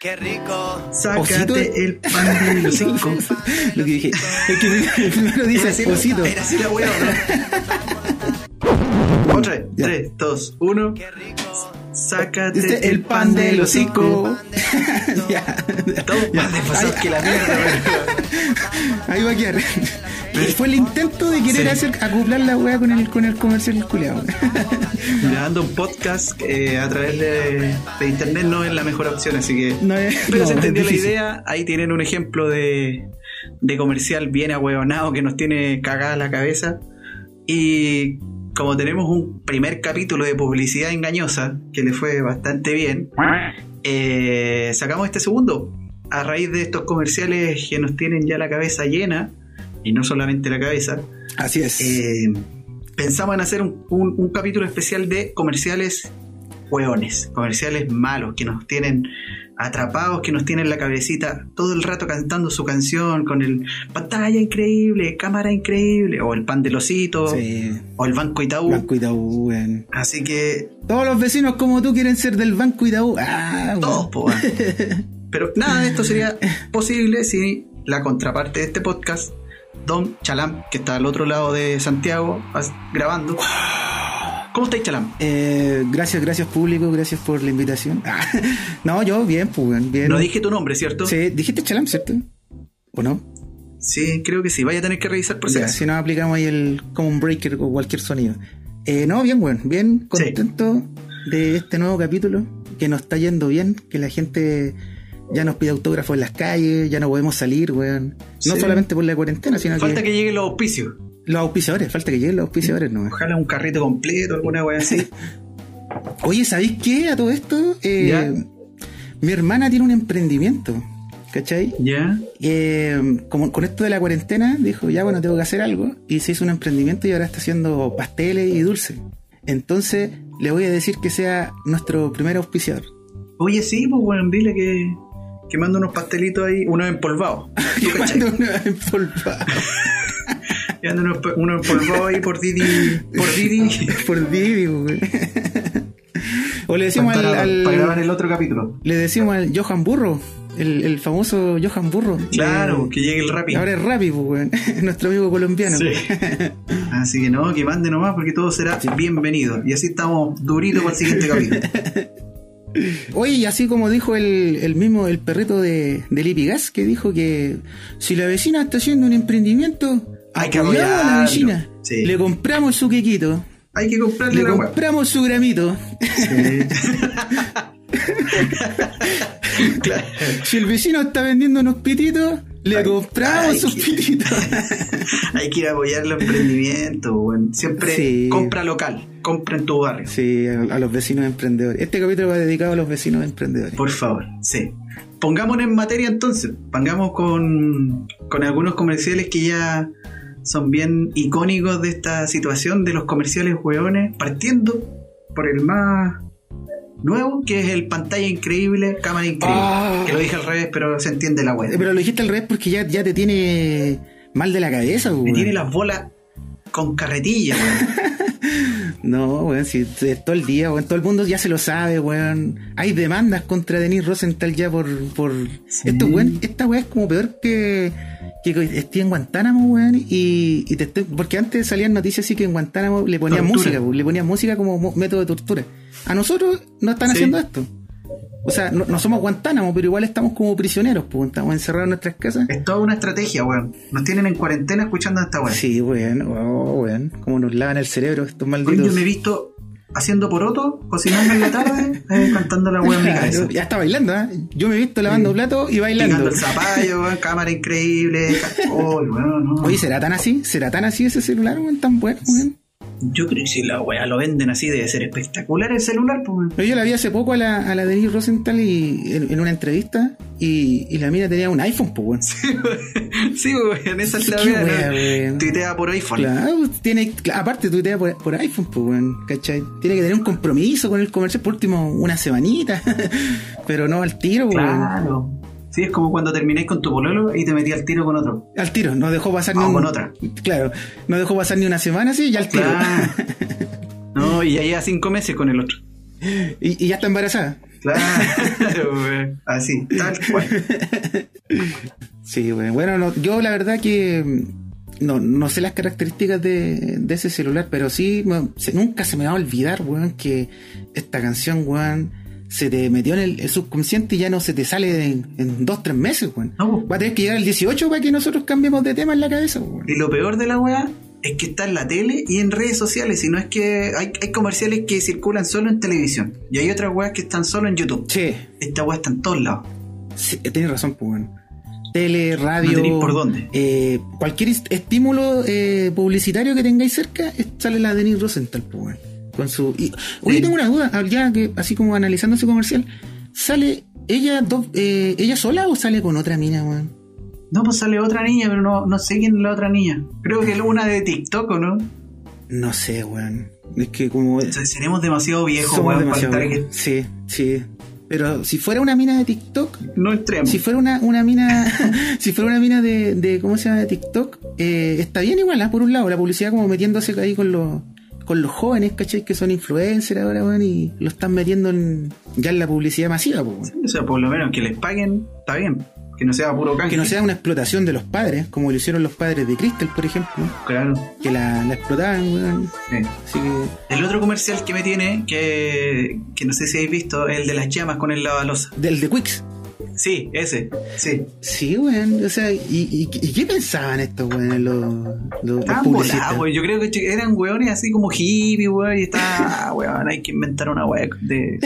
Qué rico. Sácate el pan de los cinco. Lo que dije. Es que primero dice osito. Era así la wea, ¿no? Otra vez. Ya. 3, 2, 1. Qué rico. Sácate Este, el pan del hocico. ya. Todo más desfasado que la mierda. Ahí va a quedar. Y fue el intento de querer Sí. hacer acoplar la weá con el, con el comercial culeado. Grabando un podcast eh, a través de, de internet no es la mejor opción, así que. No es- Pero no, se entendió la idea. Ahí tienen un ejemplo de, de comercial bien ahueonado que nos tiene cagada la cabeza. Y como tenemos un primer capítulo de publicidad engañosa que le fue bastante bien, eh, sacamos este segundo. A raíz de estos comerciales que nos tienen ya la cabeza llena, y no solamente la cabeza, Así es. eh, pensamos en hacer un, un- un capítulo especial de comerciales hueones, comerciales malos que nos tienen atrapados, que nos tienen la cabecita todo el rato cantando su canción con el pantalla increíble, cámara increíble, o el pan del osito, sí. o el banco Itaú. Banco Itaú, weón. Así que Todos los vecinos como tú quieren ser del Banco Itaú. Ah, todos, po. Pero nada de esto sería posible si la contraparte de este podcast, Don Chalam, que está al otro lado de Santiago grabando. ¿Cómo estáis, Chalam? Eh, gracias, gracias público, gracias por la invitación. No, yo bien, pues, bien. No dije tu nombre, ¿cierto? Sí, dijiste Chalam, ¿cierto? ¿O no? Sí, creo que sí. Vaya a tener que revisar por si Ya, si no aplicamos ahí el common breaker o cualquier sonido. Eh, no, bien, weón, bien contento de este nuevo capítulo, que nos está yendo bien, que la gente ya nos pide autógrafos en las calles, ya no podemos salir, weón. No Sí. solamente por la cuarentena, sino Falta que, que lleguen los auspicios. los auspiciadores, falta que lleguen los auspiciadores, no. Ojalá un carrito completo, alguna wea así. Oye, ¿sabéis qué? A todo esto, eh, mi hermana tiene un emprendimiento, ¿cachai? ¿Ya? Eh, como con esto de la cuarentena, dijo, ya bueno, tengo que hacer algo. Y se hizo un emprendimiento y ahora está haciendo pasteles y dulces. Entonces, le voy a decir que sea nuestro primer auspiciador. Oye, sí, pues bueno, dile que, que manda unos pastelitos ahí, unos empolvados. ¿Tú cachai? Cuando uno empolvado Que manda unos, unos empolvados ahí por Didi. Por Didi. por Didi, güey. O le decimos al, para, al- para grabar el otro capítulo. le decimos al Johan Burro, el, el famoso Johan Burro. Claro, que llegue el Rappi. ahora es Rappi, pues, güey. nuestro amigo colombiano. Sí. Así que no, que mande nomás porque todo será bienvenido. Y así estamos duritos para el siguiente capítulo. Oye, y así como dijo el, el mismo, el perrito de, de Lipigas, que dijo que si la vecina está haciendo un emprendimiento, Hay que apoyamos a la vecina. Sí. Le compramos su quequito, Hay que comprarle le la web. compramos su gramito. claro. Si el vecino está vendiendo unos pititos, le compramos sus pititos. Hay que ir a apoyar los emprendimientos, weón. Siempre Sí. compra local, compra en tu barrio. sí, a, a los vecinos emprendedores. Este capítulo va dedicado a los vecinos emprendedores. Por favor, sí. Pongámonos en materia entonces. Pongamos con, con algunos comerciales que ya son bien icónicos de esta situación de los comerciales hueones, partiendo por el más nuevo, que es el pantalla increíble, cámara increíble. Ah. Que lo dije al revés, pero se entiende la Eh, web. Pero lo dijiste al revés porque ya, ya te tiene mal de la cabeza, Me weón. tiene las bolas con carretilla, weón. No, weón, si es todo el día, weón, todo el mundo ya se lo sabe, weón. Hay demandas contra Denis Rosenthal ya por... por... Esto, weón, esta weá es como peor que, que esté en Guantánamo, weón, y, y te estoy- porque antes salían noticias así que en Guantánamo le ponían Tortura. música, weón, le ponían música como mo- método de tortura. A nosotros no están Sí. haciendo esto. O sea, no, no somos Guantánamo, pero igual estamos como prisioneros, pues, estamos encerrados en nuestras casas. Es toda una estrategia, weón. Nos tienen en cuarentena escuchando esta weón. Sí, weón, oh, weón, cómo nos lavan el cerebro estos malditos. yo me he visto haciendo poroto, cocinando en la tarde, eh, cantando la weón en mi cabeza. Ya está bailando, ¿eh? Yo me he visto lavando Sí. platos y Picando bailando. el zapallo, weón, cámara increíble. ca- Oh, weón, no. Oye, ¿será tan así? ¿Será tan así ese celular, weón? Tan bueno, weón. Yo creo que si la weá lo venden así, debe ser espectacular el celular, pues, weón. Pero Yo la vi hace poco a la, a la Denise Rosenthal y, en, en una entrevista y, y la mina tenía un iPhone, pues, weón. Sí, weón, esa es la weá. weón. Tuitea por iPhone. Claro, pues, tiene, aparte tuitea por, por iPhone, pues, weón, ¿cachai? Tiene que tener un compromiso con el comercial, por último, una semanita, pero no al tiro, weón. Claro. Sí, es como cuando termináis con tu pololo y te metí al tiro con otro. Al tiro, no dejó pasar Ah, ni un- con otra. Claro, no dejó pasar ni una semana, sí, ya al tiro. No, y ya lleva cinco meses con el otro. y, y ya está embarazada. Claro. Así, tal cual. Sí, weón. Bueno, no, yo la verdad que mm, no, no sé las características de, de ese celular, pero sí, se- nunca se me va a olvidar, weón, que esta canción, weón, se te metió en el, el subconsciente y ya no se te sale en, en dos, tres meses, weón. No. Va a tener que llegar el 18 para que nosotros cambiemos de tema en la cabeza, weón. Y lo peor de la weá es que está en la tele y en redes sociales. Y no es que hay, hay comerciales que circulan solo en televisión. Y hay otras weas que están solo en YouTube. Che, Esta weá está en todos lados. sí, tienes razón, pues, weón. Tele, radio. No por dónde. eh, cualquier est- estímulo eh, publicitario que tengáis cerca, es- sale la Denise Rosenthal, pues, weón. Con su. y- oye, Sí. tengo una duda, ya que así como analizando ese comercial, ¿sale ella dos, eh, ella sola o sale con otra mina, weón? No, pues sale otra niña, pero no, no sé quién es la otra niña. Creo que es una de TikTok, ¿o no? No sé, weón. Es que como. Seremos demasiado viejos, weón, para estar. Sí, sí. Pero si fuera una mina de TikTok, No entremos. Si fuera una, una mina, si fuera una mina de, de ¿cómo se llama? de TikTok, eh, está bien igual, ¿ah? por un lado, la publicidad como metiéndose ahí con los, con los jóvenes, ¿cachai? Que son influencers ahora, weón, y lo están metiendo en, ya en la publicidad masiva, weón. O sea, por lo menos que les paguen, está bien. Que no sea puro canje. Que no sea una explotación de los padres, como lo hicieron los padres de Crystal, por ejemplo, Claro. que la, la explotaban, weón. sí. Así que, El otro comercial que me tiene, que, que no sé si habéis visto, el de las llamas con el lavalosa. del de Quicks. Sí, ese. Sí. Sí, weón, o sea, ¿y, y, y qué pensaban estos, weón, los, los, los publicistas? Yo creo que eran weones así como hippie, güey. Y está, weón, hay que inventar una weá de,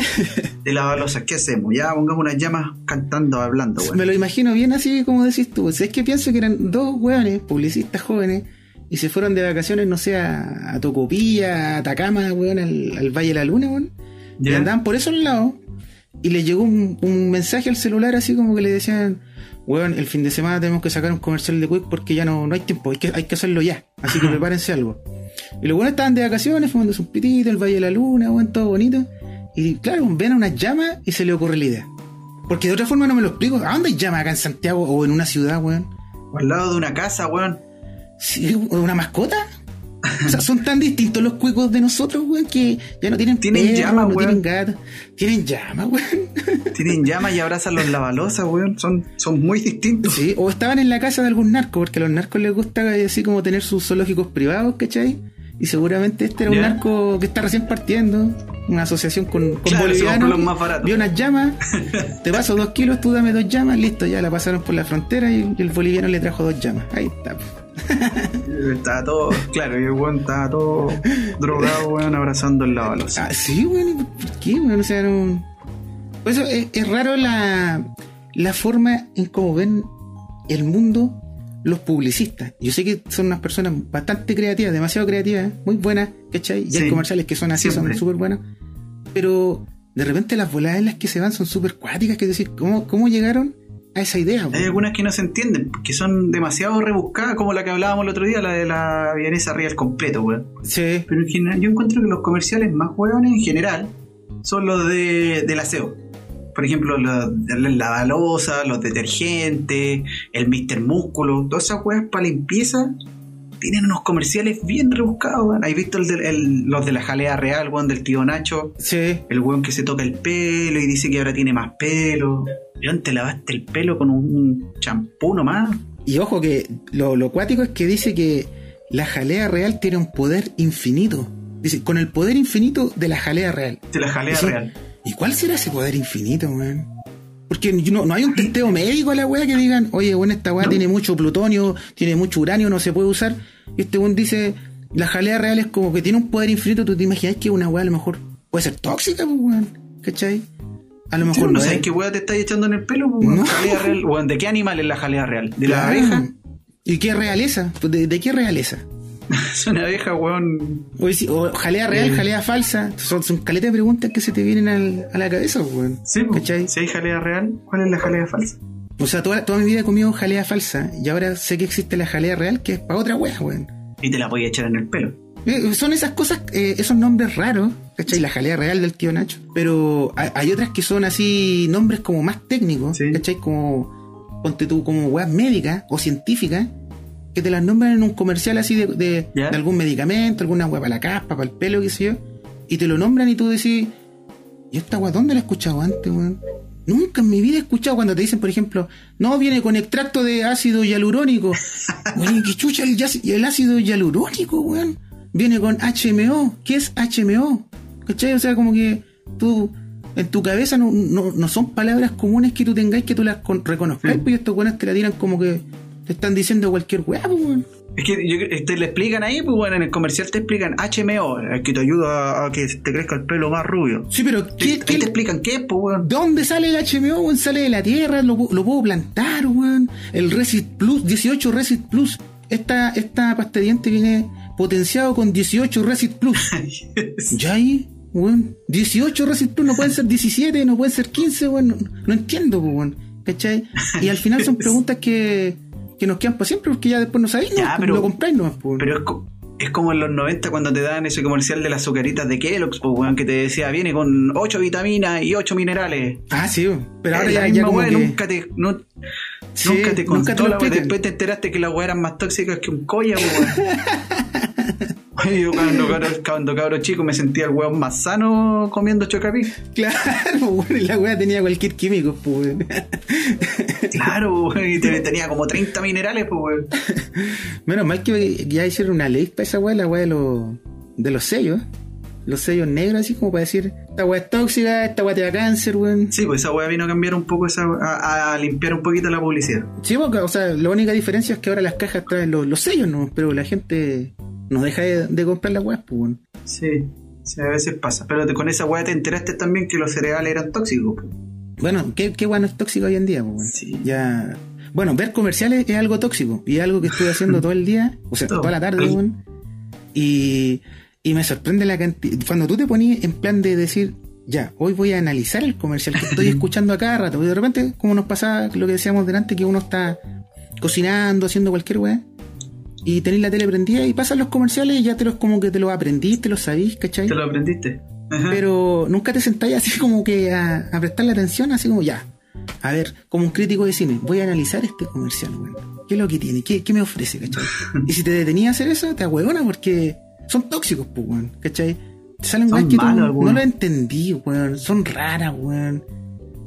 de lavalosas. ¿Qué hacemos? Ya pongamos unas llamas cantando, hablando, Me güey. lo imagino bien así como decís tú. O sea, es que pienso que eran dos hueones, publicistas jóvenes, y se fueron de vacaciones, no sé, a, Tocopilla, a Atacama, weón, al, al Valle de la Luna, weón. Y andaban por esos lados, y les llegó un, un mensaje al celular así como que le decían, weón, el fin de semana tenemos que sacar un comercial de Quick porque ya no, no hay tiempo, hay que, hay que hacerlo ya. Así que prepárense algo. Y los buenos estaban de vacaciones, fumándose un pitito, el Valle de la Luna, weón, todo bonito. Y claro, ven a unas llamas y se le ocurre la idea. Porque de otra forma no me lo explico. ¿A dónde hay llamas acá en Santiago o en una ciudad, weón? O al lado de una casa, weón. ¿Sí, ¿Una mascota? O sea, son tan distintos los cuicos de nosotros, weón, que ya no tienen Tienen perro, llamas, no tienen gato. Tienen llamas, weón. Tienen llamas y abrazan los lavalosas, weón. Son, son muy distintos. Sí, o estaban en la casa de algún narco, porque a los narcos les gusta eh, así como tener sus zoológicos privados, ¿cachai? Y seguramente este era un narco que está recién partiendo, una asociación con, con Claro, bolivianos. los más baratos. Vio unas llamas, te paso dos kilos, tú dame dos llamas, listo, ya la pasaron por la frontera y, y el boliviano le trajo dos llamas. Ahí está. Estaba todo, claro, y el weón estaba todo drogado, weón, abrazando el lavalosa. Ah, sí, weón, ¿por qué, weón? O sea, no... Por eso es, es raro la, la forma en cómo ven el mundo los publicistas. Yo sé que son unas personas bastante creativas, demasiado creativas, muy buenas, ¿cachai? Y hay Sí, comerciales que son así, siempre. son súper buenos. Pero de repente las voladas en las que se van son súper cuáticas, que es decir, ¿cómo, cómo llegaron a esa idea? Hay algunas que no se entienden, que son demasiado rebuscadas, como la que hablábamos el otro día, la de la vienesa real completo, weón. Sí, Pero en general, yo encuentro que los comerciales más hueones en general son los de, del aseo. Por ejemplo, de la lavalosa, los detergentes, el Mr. Músculo, todas esas hueas para limpieza tienen unos comerciales bien rebuscados, weón. ¿Has visto el de- el- los de la jalea real, weón, del tío Nacho? sí. El weón que se toca el pelo y dice que ahora tiene más pelo. León, te lavaste el pelo con un champú nomás. Y ojo que lo, lo cuático es que dice que la jalea real tiene un poder infinito. Dice, con el poder infinito de la jalea real. De la jalea real. ¿Y cuál será ese poder infinito, weón? Porque no, no hay un testeo médico a la weá que digan, oye, bueno, esta weá No. tiene mucho plutonio, tiene mucho uranio, no se puede usar. Y este weón dice, la jalea real es como que tiene un poder infinito, tú te imaginas que una weá a lo mejor puede ser tóxica, pues, weón. ¿Cachai? A lo mejor no no sabes es. qué hueá te estás echando en el pelo, pues, weón? No. Jalea real. Weón, ¿De qué animal es la jalea real? ¿De la abeja? ¿Y qué realeza? ¿De, de qué realeza? Es una abeja, weón. O, si- o jalea real, Eh. jalea falsa. Son, son caletas de preguntas que se te vienen al- a la cabeza, weón. Sí. ¿Cachai? Si hay jalea real, ¿cuál es la jalea falsa? O sea, toda, toda mi vida he comido jalea falsa y ahora sé que existe la jalea real que es para otra wea, weón. Y te la voy a echar en el pelo. Eh, son esas cosas, eh, esos nombres raros, ¿cachai? La jalea real del tío Nacho. Pero hay, hay otras que son así, nombres como más técnicos, Sí. ¿cachai? Como, ponte tú, como weas médicas o científicas, que te las nombran en un comercial así de, de- algún medicamento, alguna wea para la caspa, para el pelo, qué sé yo, y te lo nombran y tú decís, ¿y esta weá dónde la he escuchado antes, weón? Nunca en mi vida he escuchado cuando te dicen, por ejemplo, no, viene con extracto de ácido hialurónico. Weón, ¿qué chucha el, ácido hialurónico, weón? Viene con HMO. ¿Qué es HMO? ¿Cachai? O sea, como que tú, en tu cabeza no, no, no son palabras comunes que tú tengáis que tú las con- reconozcáis, Mm. pues y estos weones te la tiran como que te están diciendo cualquier weá, pues, weón. Es que yo- te le explican ahí, pues bueno, en el comercial te explican HMO, el que te ayuda a que te crezca el pelo más rubio. Sí, pero ¿qué, ahí qué- te explican qué es, pues weón. ¿De dónde sale el HMO, weón? Sale de la tierra, lo, lo puedo plantar, weón. El Resit Plus, 18 Resit Plus. Esta, esta pasta de diente viene potenciado con 18 Resit Plus. ¿Ya ahí? Weón. 18 Resit Plus, no pueden ser 17, no pueden ser 15, weón. No, no entiendo, pues, weón. ¿Cachai? Y al final son preguntas que, que nos quedan para siempre porque ya después no sabéis, ¿no? Ya, pero- lo compráis, no, pues, Pero es, co- es como en los 90 cuando te dan ese comercial de las azucaritas de Kellogg's, pues weón, que te decía, viene con 8 vitaminas y 8 minerales. Ah, sí, pero ahora Es ya, ya como que... nunca te, no- Sí, nunca te nunca contó te la weá, explican. después te enteraste que las weas eran más tóxicas que un colla, pues, Yo cuando, cabro- cuando cabro chico me sentía el weón más sano comiendo chocapic. Claro, y la weá tenía cualquier químico, pues. Claro, y te- tenía como 30 minerales, pues weón. Menos mal que ya hicieron una ley para esa weá, la weá de los, de los sellos. Los sellos negros, así como para decir, esta weá es tóxica, esta weá te da cáncer, weón. Sí, pues esa weá vino a cambiar un poco esa a, a limpiar un poquito la publicidad. Sí, porque, o sea, la única diferencia es que ahora las cajas traen los, los sellos, ¿no? Pero la gente no deja de, de comprar las weas, pues, weón. Sí, sí, a veces pasa. Pero te- con esa weá te enteraste también que los cereales eran tóxicos. pues. Bueno, ¿qué, qué weá no es tóxico hoy en día, pues, weón? Sí. Ya. Bueno, ver comerciales es algo tóxico. Y es algo que estoy haciendo todo el día, o sea, Todo. toda la tarde. Y, y me sorprende la cantidad. Cuando tú te ponías en plan de decir, ya, hoy voy a analizar el comercial que estoy escuchando a cada rato. Y de repente, como nos pasaba lo que decíamos delante, que uno está cocinando, haciendo cualquier weá. Y tenéis la tele prendida y pasan los comerciales y ya te los como que te los aprendiste, los sabís, ¿cachai? ¿Te lo aprendiste? Ajá. pero nunca te sentáis así como que a, a prestarle atención, así como ya. A ver, como un crítico de cine, voy a analizar este comercial, weón. ¿Qué es lo que tiene? ¿Qué, qué me ofrece, cachai? Y si te detenías a hacer eso, te ahuevona porque son tóxicos, pues, weón, cachai? Te salen weas que tú no lo entendí, weón. Son raras, weón.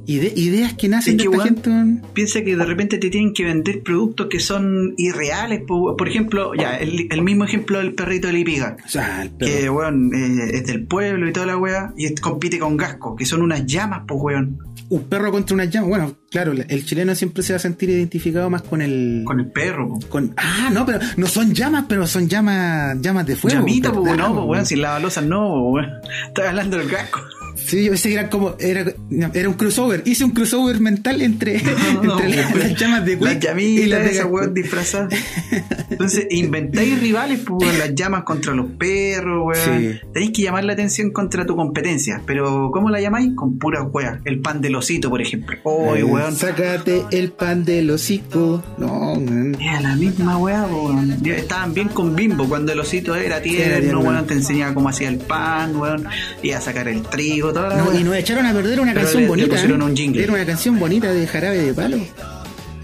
Ide- ideas que nacen Es de esta gente. Piensa que de repente te tienen que vender productos que son irreales. po. Por ejemplo, ya, el, el mismo ejemplo del perrito de Lipiga. O sea. Que, weón, eh, es del pueblo y toda la weá. Y compite con Gasco, que son unas llamas, pues, weón. Un perro contra una llama. Bueno, claro, el chileno siempre se va a sentir identificado más con el. Con el perro, po. con- ah, no, pero no son llamas, pero son llamas llamas de fuego. Llamita, pues, ¿verdad, no, pues, weón? sin la balosa no, weón. Estaba hablando del Gasco. Sí, yo pensé que era como. Era, era un crossover. Hice un crossover mental entre, No, entre la- weón. las llamas de Las Quick llamitas, y las de weón disfrazadas. Entonces, inventáis rivales, pues, las llamas contra los perros, weón. Sí. Tenéis que llamar la atención contra tu competencia. Pero, ¿cómo la llamáis? Con puras weas. El pan del osito, por ejemplo. Eh, weón. Sácate el pan del hocico. No, weón. Era la misma weón. Estaban bien con Bimbo cuando el osito era tierno, tierno. weón, te enseñaba cómo hacía el pan, weón, iba a sacar el trigo, toda la No, weá. y nos echaron a perder una Pero canción le- le bonita. pusieron ¿eh? un jingle. Era una canción bonita de Jarabe de Palo.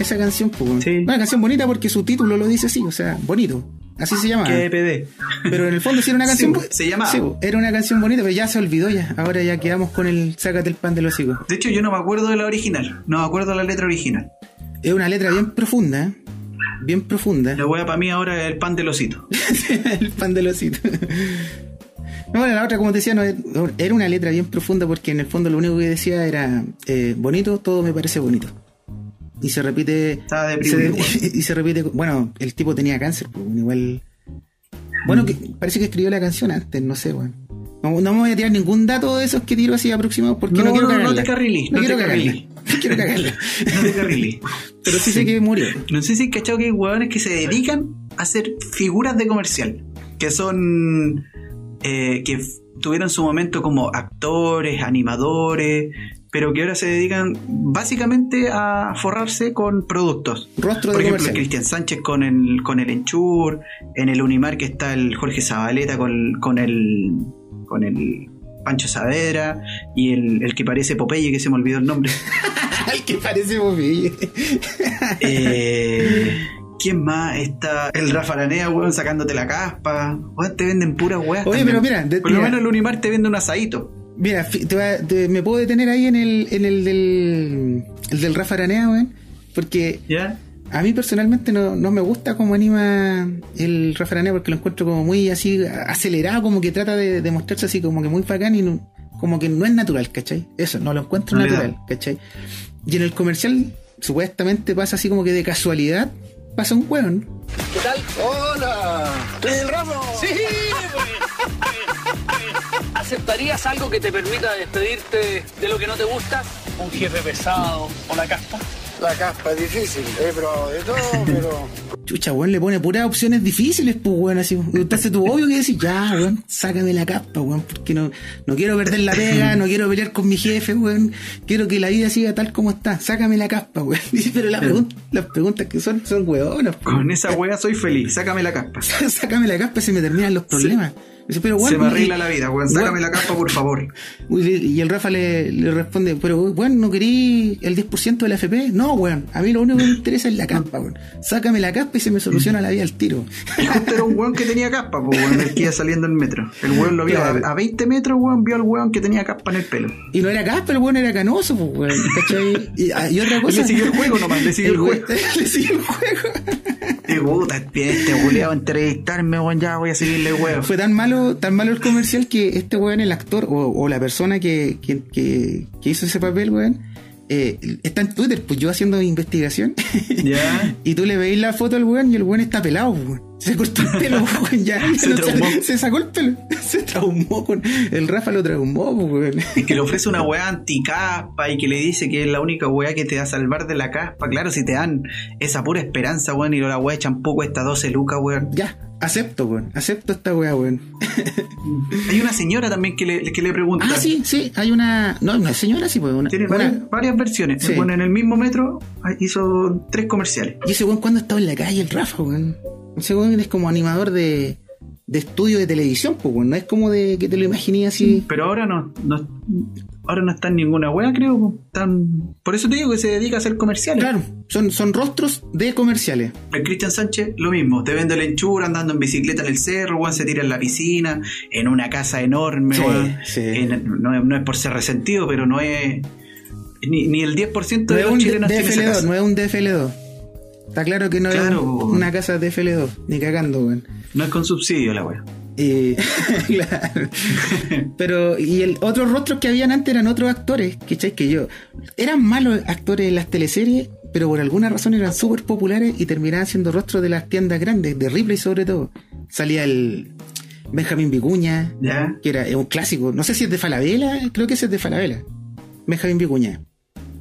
Esa canción, pues. Sí. Una canción bonita porque su título lo dice así, o sea, bonito. Así se llama. Pero en el fondo sí era una Sí, canción. pues, se llamaba. Sí, era una canción bonita, pero ya se olvidó ya. Ahora ya quedamos con el Sácate el pan del hocico. De hecho, yo no me acuerdo de la original, no me acuerdo de la letra original. Es una letra bien profunda, ¿eh? bien profunda. La weá para mí ahora es el pan del osito. el pan del osito. No, bueno, la otra, como te decía, no, era una letra bien profunda porque en el fondo lo único que decía era eh, bonito, todo me parece bonito. Y se repite. Estaba se- deprimido. y se repite. Bueno, el tipo tenía cáncer, pues, igual. Bueno, que, parece que escribió la canción antes, no sé, weón. No, no me voy a tirar ningún dato de esos que tiro así aproximados porque no, No, quiero no, no cagarla. te carriles, no, quiero te cagarla. No quiero cagarla. No te carriles. Pero sí sé que murió. No sé si cachado que hay huevones que se dedican a hacer figuras de comercial. Que son. eh, que tuvieron su momento como actores, animadores. Pero que ahora se dedican básicamente a forrarse con productos. Rostro Por de ejemplo. Cristian Sánchez con el, con el Enchur. En el Unimar que está el Jorge Zabaleta con, con el. con el Pancho Saavedra. Y el, el que parece Popeye, que se me olvidó el nombre. Ay, que parece Popeye. Eh, ¿Quién más? Está el Rafa Aranea, weón, sacándote la caspa. Weón, te venden puras weas. Oye, también. pero mira, de- Por lo mira. menos el Unimar te vende un asadito. Mira, fi- te va- te- me puedo detener ahí en el, en el del, el del Rafa Aranea, weón. Porque a mí personalmente no, no me gusta cómo anima el Rafa Aranea porque lo encuentro como muy así acelerado, como que trata de, de mostrarse así como que muy bacán y no- como que no es natural, ¿cachai? Eso, no lo encuentro No natural, ¿cachai? Y en el comercial supuestamente pasa así como que de casualidad pasa un weón. ¿Qué tal? Hola. ¿Eres el Rafa? ¿Aceptarías algo que te permita despedirte de lo que no te gusta? Un jefe pesado o la casta. La caspa es difícil, eh, pero de todo, pero. Chucha, weón, le pone puras opciones difíciles, pues, weón, así. Entonces tú obvio que decís, ya, weón, sácame la capa, weón, porque no, no quiero perder la pega, no quiero pelear con mi jefe, weón, quiero que la vida siga tal como está, sácame la capa, weón. Pero la pregun- las preguntas que son, son weonas, pues. Con esa wea soy feliz. Sácame la caspa. sácame la capa y se me terminan los problemas. Dice, pero, weón, Se me arregla la vida, weón. Sácame weón, la caspa, por favor. Y el Rafa le, le responde, pero weón, ¿no querí el 10% de la FP? No, weón, a mí lo único que me interesa es la caspa, weón. Sácame la caspa y se me soluciona la vida al tiro. Y justo era un weón que tenía caspa, pues weón, el que iba saliendo en metro. El weón lo vio Claro. a, a 20 metros, weón, vio al weón que tenía caspa en el pelo. Y no era caspa, el weón era canoso, pues, weón. ¿Cachai? Y, ah, y otra cosa. Le siguió el juego nomás, le siguió el weón- juego. le siguió el juego. Puta, este a entrevistarme, weón, ya voy a seguirle weón. Fue tan malo, tan malo el comercial que este weón, el actor, o, o la persona que, que, que, que hizo ese papel, weón, eh, está en Twitter, pues yo haciendo investigación. Ya. Y tú le veis la foto al weón y el weón está pelado, weón. Se cortó el pelo, ya. Se No traumó. se sacó el pelo. Se traumó con. El Rafa lo traumó, weón. Y que le ofrece una weá anticaspa y que le dice que es la única weá que te va a salvar de la caspa. Claro, si te dan esa pura esperanza, weón, y la weá champú cuesta 12 lucas, weón. Ya, acepto, weón. Acepto esta weá, weón. Hay una señora también que le, que le pregunta. Ah, sí, sí, hay una. No, una señora, sí, pues. Una, Tiene una- varias, varias versiones. Sí. Bueno, en el mismo metro ah, hizo tres comerciales. Y ese weón, cuando estaba en la calle, el Rafa, weón. Weón es como animador de, de estudio de televisión, pues. No es como de que te lo imaginé así. Pero ahora no, no ahora no está en ninguna weá, creo. Están, por eso te digo que se dedica a hacer comerciales. Claro, son, son rostros de comerciales. El Cristian Sánchez, lo mismo, te vende la enchura andando en bicicleta en el cerro, weón, se tira en la piscina, en una casa enorme, Sí, weón. sí. En- no, es- no es por ser resentido, pero no es. Ni, ni el 10% No de los chilenos tiene esa DFL2, casa. no es un DFL2. Está claro que no Claro, es un- weón. una casa DFL2, ni cagando, weón. No es con subsidio la weá. Y, claro. Pero, y el otros rostros que habían antes eran otros actores, ¿cachai? Que yo. Eran malos actores en las teleseries, pero por alguna razón eran súper populares y terminaban siendo rostros de las tiendas grandes, de Ripley sobre todo. Salía el Benjamín Vicuña, ¿Ya? que era un clásico. No sé si es de Falabella, creo que ese es de Falabella. Benjamín Vicuña.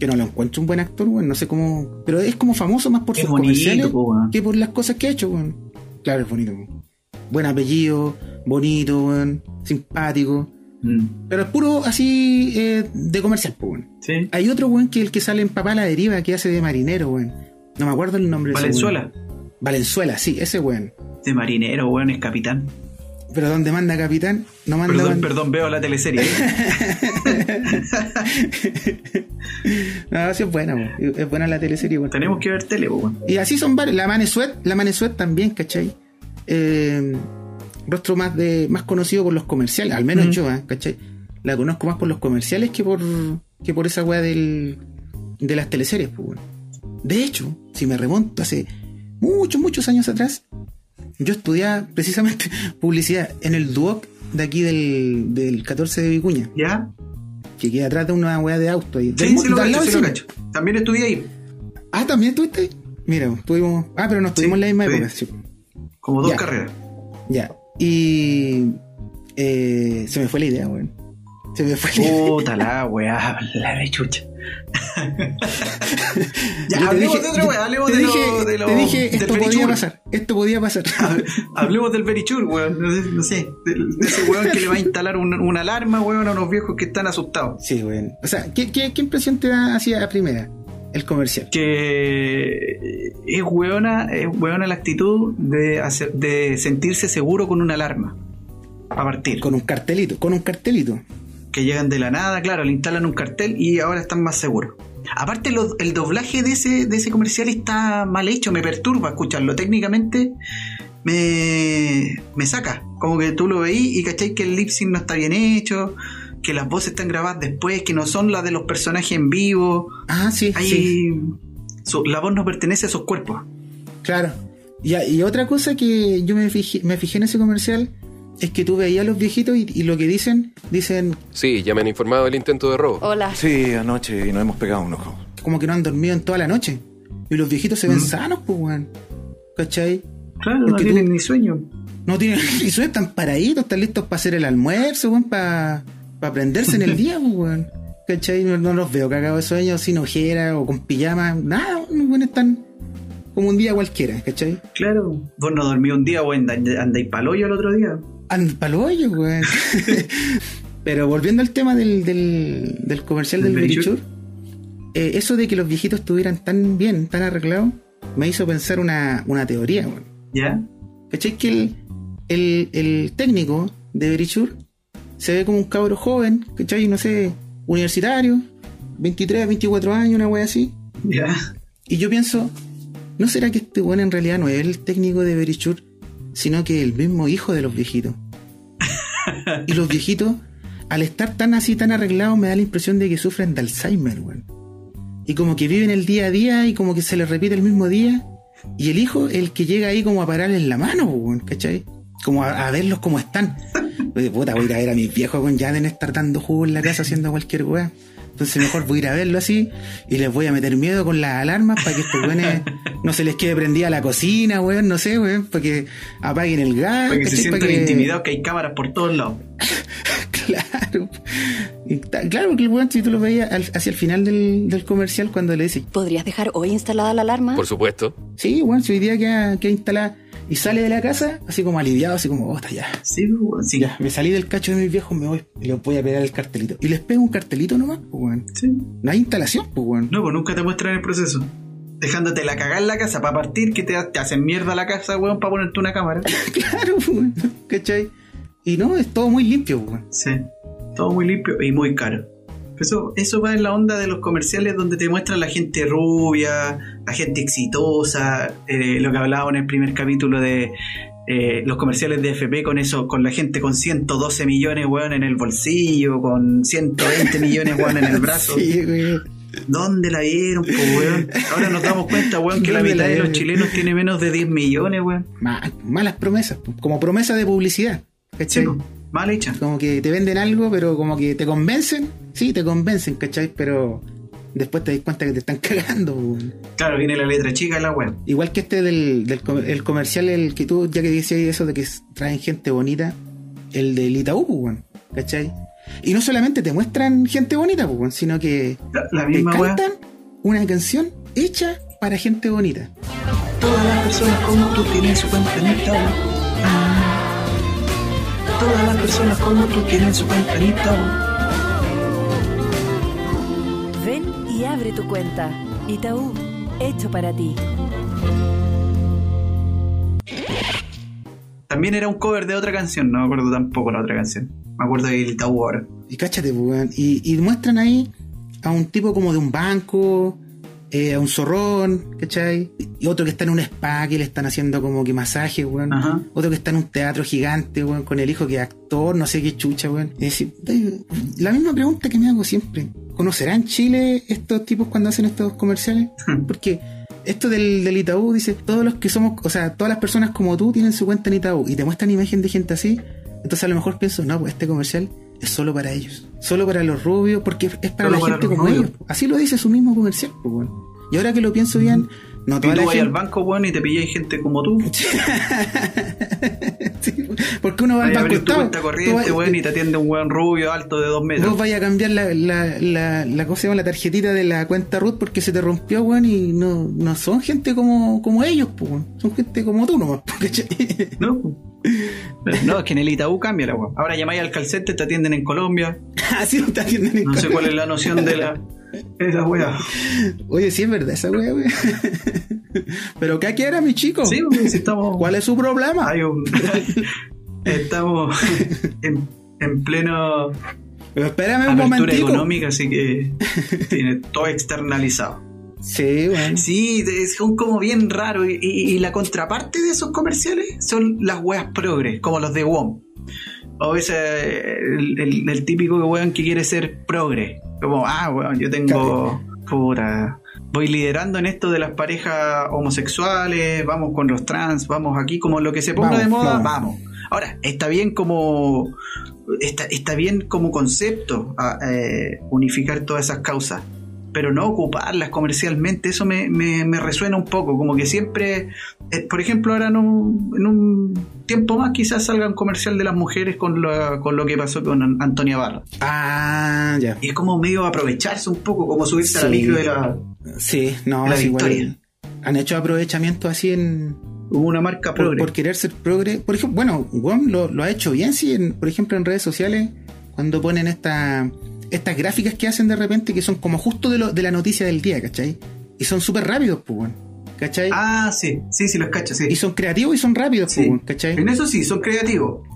Que no lo encuentro un buen actor, weón, no sé cómo. Pero es como famoso más por sus bonito, comerciales po, que por las cosas que ha hecho, weón. Claro, es bonito, weón. Buen apellido, bonito, weón, simpático. Mm. Pero es puro así eh, de comercial, weón. ¿Sí? Hay otro weón que el que sale en Papá a la Deriva que hace de marinero, weón. No me acuerdo el nombre de ese Valenzuela. Valenzuela, sí, ese weón. de marinero, weón, es capitán. Pero donde manda capitán, no manda. Perdón, perdón, veo la teleserie. No, sí es buena. Es buena la teleserie, weón. Tenemos que ver tele, weón. Y así son varios. La Manesuet, la Manesuet también, ¿cachai? Eh, rostro más de más conocido por los comerciales, al menos Mm. yo, ¿eh? ¿cachai? La conozco más por los comerciales que por que por esa weá del, de las teleseries, pues, weón. De hecho, si me remonto hace muchos, muchos años atrás, yo estudiaba precisamente publicidad en el Duoc de aquí del, del 14 de Vicuña, ¿Ya? que queda atrás de una weá de auto ahí. Sí, sí lo cacho, del lo cacho. También estudié ahí, Ah, ¿también estuviste? ahí? Mira, estuvimos. Ah, pero no estuvimos en la misma época. sí. como dos Ya. carreras. Ya. Y. eh, se me fue la idea, weón. Se me fue la idea. Puta la weá, la de chucha. Ya, te hablemos dije- de otra weá, hablemos te de dije, lo, de lo, te dije, esto podía pasar. Esto podía pasar. Hablemos del Verichur, weón. No sé, no sé, de, de ese weón que le va a instalar una, una alarma, weón, a unos viejos que están asustados. sí, weón. O sea, ¿qué, qué, qué impresión te da hacia la primera? El comercial. Que es weona, es weona la actitud de, hacer, de sentirse seguro con una alarma. A partir. Con un cartelito, con un cartelito. Que llegan de la nada, claro, le instalan un cartel y ahora están más seguros. Aparte, lo- el doblaje de ese, de ese comercial está mal hecho, me perturba escucharlo. Técnicamente me, me saca. Como que tú lo veís y cacháis que el lip sync no está bien hecho, que las voces están grabadas después, que no son las de los personajes en vivo. Ah, sí, Ahí sí. su- la voz no pertenece a esos cuerpos. Claro. Y, y otra cosa que yo me fijé, me fijé en ese comercial es que tú veías a los viejitos y, y lo que dicen, dicen Sí, ya me han informado del intento de robo. Hola. Sí, anoche y nos hemos pegado un ojo. como que no han dormido en toda la noche. Y los viejitos se ven Mm. sanos, pues, weón. ¿Cachai? Claro, no tú- tienen ni sueño. No tienen ni sueño, están paraditos, están listos para hacer el almuerzo, weón, para prenderse en el día, pues, weón. ¿Cachai? No, no los veo cagados de sueño, sin ojera o con pijama, nada, weón, están como un día cualquiera, ¿cachai? Claro. Vos no dormí un día, weón, and- andáis paloyo el otro día. Al palo hoyo, weón. Pero volviendo al tema del, del, del comercial del. Verichur, eh, eso de que los viejitos estuvieran tan bien, tan arreglados, me hizo pensar una, una teoría, weón. ¿Ya? ¿Cachai? Que el, el, el técnico de Verichur se ve como un cabro joven, ¿cachai? No sé, universitario, 23, 24 años, una wea así. ¿Ya? Y yo pienso, ¿no será que este weón en realidad no es el técnico de Verichur, sino que el mismo hijo de los viejitos? y los viejitos, al estar tan así, tan arreglados, me da la impresión de que sufren de Alzheimer, weón. Y como que viven el día a día y como que se les repite el mismo día. Y el hijo, el que llega ahí como a pararles la mano, weón, ¿cachai? Como a, verlos como están. Puta, voy a ir a ver a mis viejos, ya deben estar dando jugo en la casa haciendo cualquier weá. Entonces mejor voy a ir a verlo así y les voy a meter miedo con las alarmas para que estos weones no se les quede prendida la cocina, weón, no sé, weón, para que apaguen el gas. Para que se sientan que- intimidados que hay cámaras por todos lados. Claro. Y ta- claro que el weón, si tú lo veías al- hacia el final del, del comercial, cuando le dice, ¿Podrías dejar hoy instalada la alarma? Por supuesto. sí, weón, si hoy día queda, queda instalada y sale de la casa, así como aliviado, así como, oh, está ya. Sí, weón, sí. Ya, me salí del cacho de mis viejos, me voy y les voy a pegar el cartelito. Y les pego un cartelito nomás, pues, weón. Sí. No hay instalación, pues, weón. No, pues nunca te muestran el proceso. Dejándote la cagada en la casa para partir, que te, te hacen mierda la casa, weón, para ponerte una cámara. claro, pues, weón. ¿Cachai? Y no, es todo muy limpio, pues, weón. Sí. Todo muy limpio y muy caro. Eso, eso va en la onda de los comerciales donde te muestran la gente rubia, la gente exitosa, eh, lo que hablábamos en el primer capítulo de eh, los comerciales de FP con eso, con la gente con 112 millones, weón, en el bolsillo, con 120 millones, weón, en el brazo. Sí. ¿Dónde la vieron, po, weón? Ahora nos damos cuenta, weón, que la ¿Dónde mitad la de los chilenos tiene menos de 10 millones, weón. Ma- malas promesas, como promesa de publicidad. ¿Cachai? Sí, po, mal hecha. Como que te venden algo, pero como que te convencen. Sí, te convencen, ¿cachai? Pero después te das cuenta que te están cagando, weón. Claro, viene la letra chica de la weón. Igual que este del, del el comercial, el que tú, ya que decías eso de que traen gente bonita, el del Itaú, pues, weón, ¿cachai? Y no solamente te muestran gente bonita, pues, weón, sino que La, la te misma cantan una canción hecha para gente bonita. Todas las personas como tú tienen su cuenta en Itaú. Personas como tú tienen su cuenta. Ven y abre tu cuenta. Itaú, hecho para ti. También era un cover de otra canción, no me acuerdo tampoco la otra canción. Me acuerdo del Itaú ahora. Y cáchate, pues, weón. Y, y muestran ahí a un tipo como de un banco, eh, a un zorrón, ¿cachai? Y otro que está en un spa que le están haciendo como que masajes, weón. Ajá. Otro que está en un teatro gigante, weón, con el hijo que es actor, no sé qué chucha, weón. Y decir, "Ay, la misma pregunta que me hago siempre. ¿Conocerán Chile estos tipos cuando hacen estos comerciales? Porque esto del, del Itaú dice, todos los que somos, o sea, todas las personas como tú tienen su cuenta en Itaú y te muestran imagen de gente así. Entonces a lo mejor pienso, no, pues este comercial es solo para ellos. Solo para los rubios, porque es para Solo la para gente como rubios. ellos. Así lo dice su mismo comercial, pues. Y ahora que lo pienso bien, no Y toda tú la vas gente... al banco, weón, y te pilláis gente como tú. Sí, porque uno va al banco tu cuenta tú corriente, vas- weón, y te atiende un weón rubio alto de dos metros. Vos vayas a cambiar la, la, la, la, ¿cómo se llama? la tarjetita de la cuenta Ruth porque se te rompió, weón, y no, no son gente como, como ellos, pues. Son gente como tú nomás, ¿cachai? No, no, es que en el Itaú cambia la weón. Ahora llamáis al calcete, te atienden en Colombia. Así no te atienden en No sé Colombia. cuál es la noción de la. de la weá. Oye, sí es verdad esa weá, weón. Pero ¿qué quiera, mi chico? Sí, si estamos. ¿Cuál es su problema? Hay un. estamos en, en pleno Pero espérame un momentico. económica, así que tiene todo externalizado. Sí, weón. Sí, es un como bien raro. Y, y- y la contraparte de esos comerciales son las weas progres, como los de WOM. O ese, el, el- el típico weón que quiere ser progre. Como, ah, weón, yo tengo. Puta. Voy liderando en esto de las parejas homosexuales, vamos con los trans, vamos aquí, como lo que se ponga Vamos, de moda, vamos. vamos. Ahora, está bien como. Está, está bien como concepto a, eh, unificar todas esas causas, pero no ocuparlas comercialmente, eso me, me, me resuena un poco, como que siempre, eh, por ejemplo, ahora en un, en un tiempo más quizás salga un comercial de las mujeres con, lo- con lo que pasó con An- Antonia Barra. Ah, ya. Y es como medio aprovecharse un poco, como subirse a la Sí. micro de la... Sí, no, La igual. victoria. Han hecho aprovechamiento así en. Hubo una marca Por, progre. por querer ser progre. Por ejemplo, bueno, WOM lo, lo ha hecho bien, sí, en- por ejemplo, en redes sociales, cuando ponen esta, estas gráficas que hacen de repente, que son como justo de, lo, de la noticia del día, ¿cachai? Y son súper rápidos, pues, weón. ¿cachai? Ah, sí, sí, sí, los cacho, sí. Y son creativos y son rápidos, Sí. pues, ¿cachai? En eso sí, son creativos.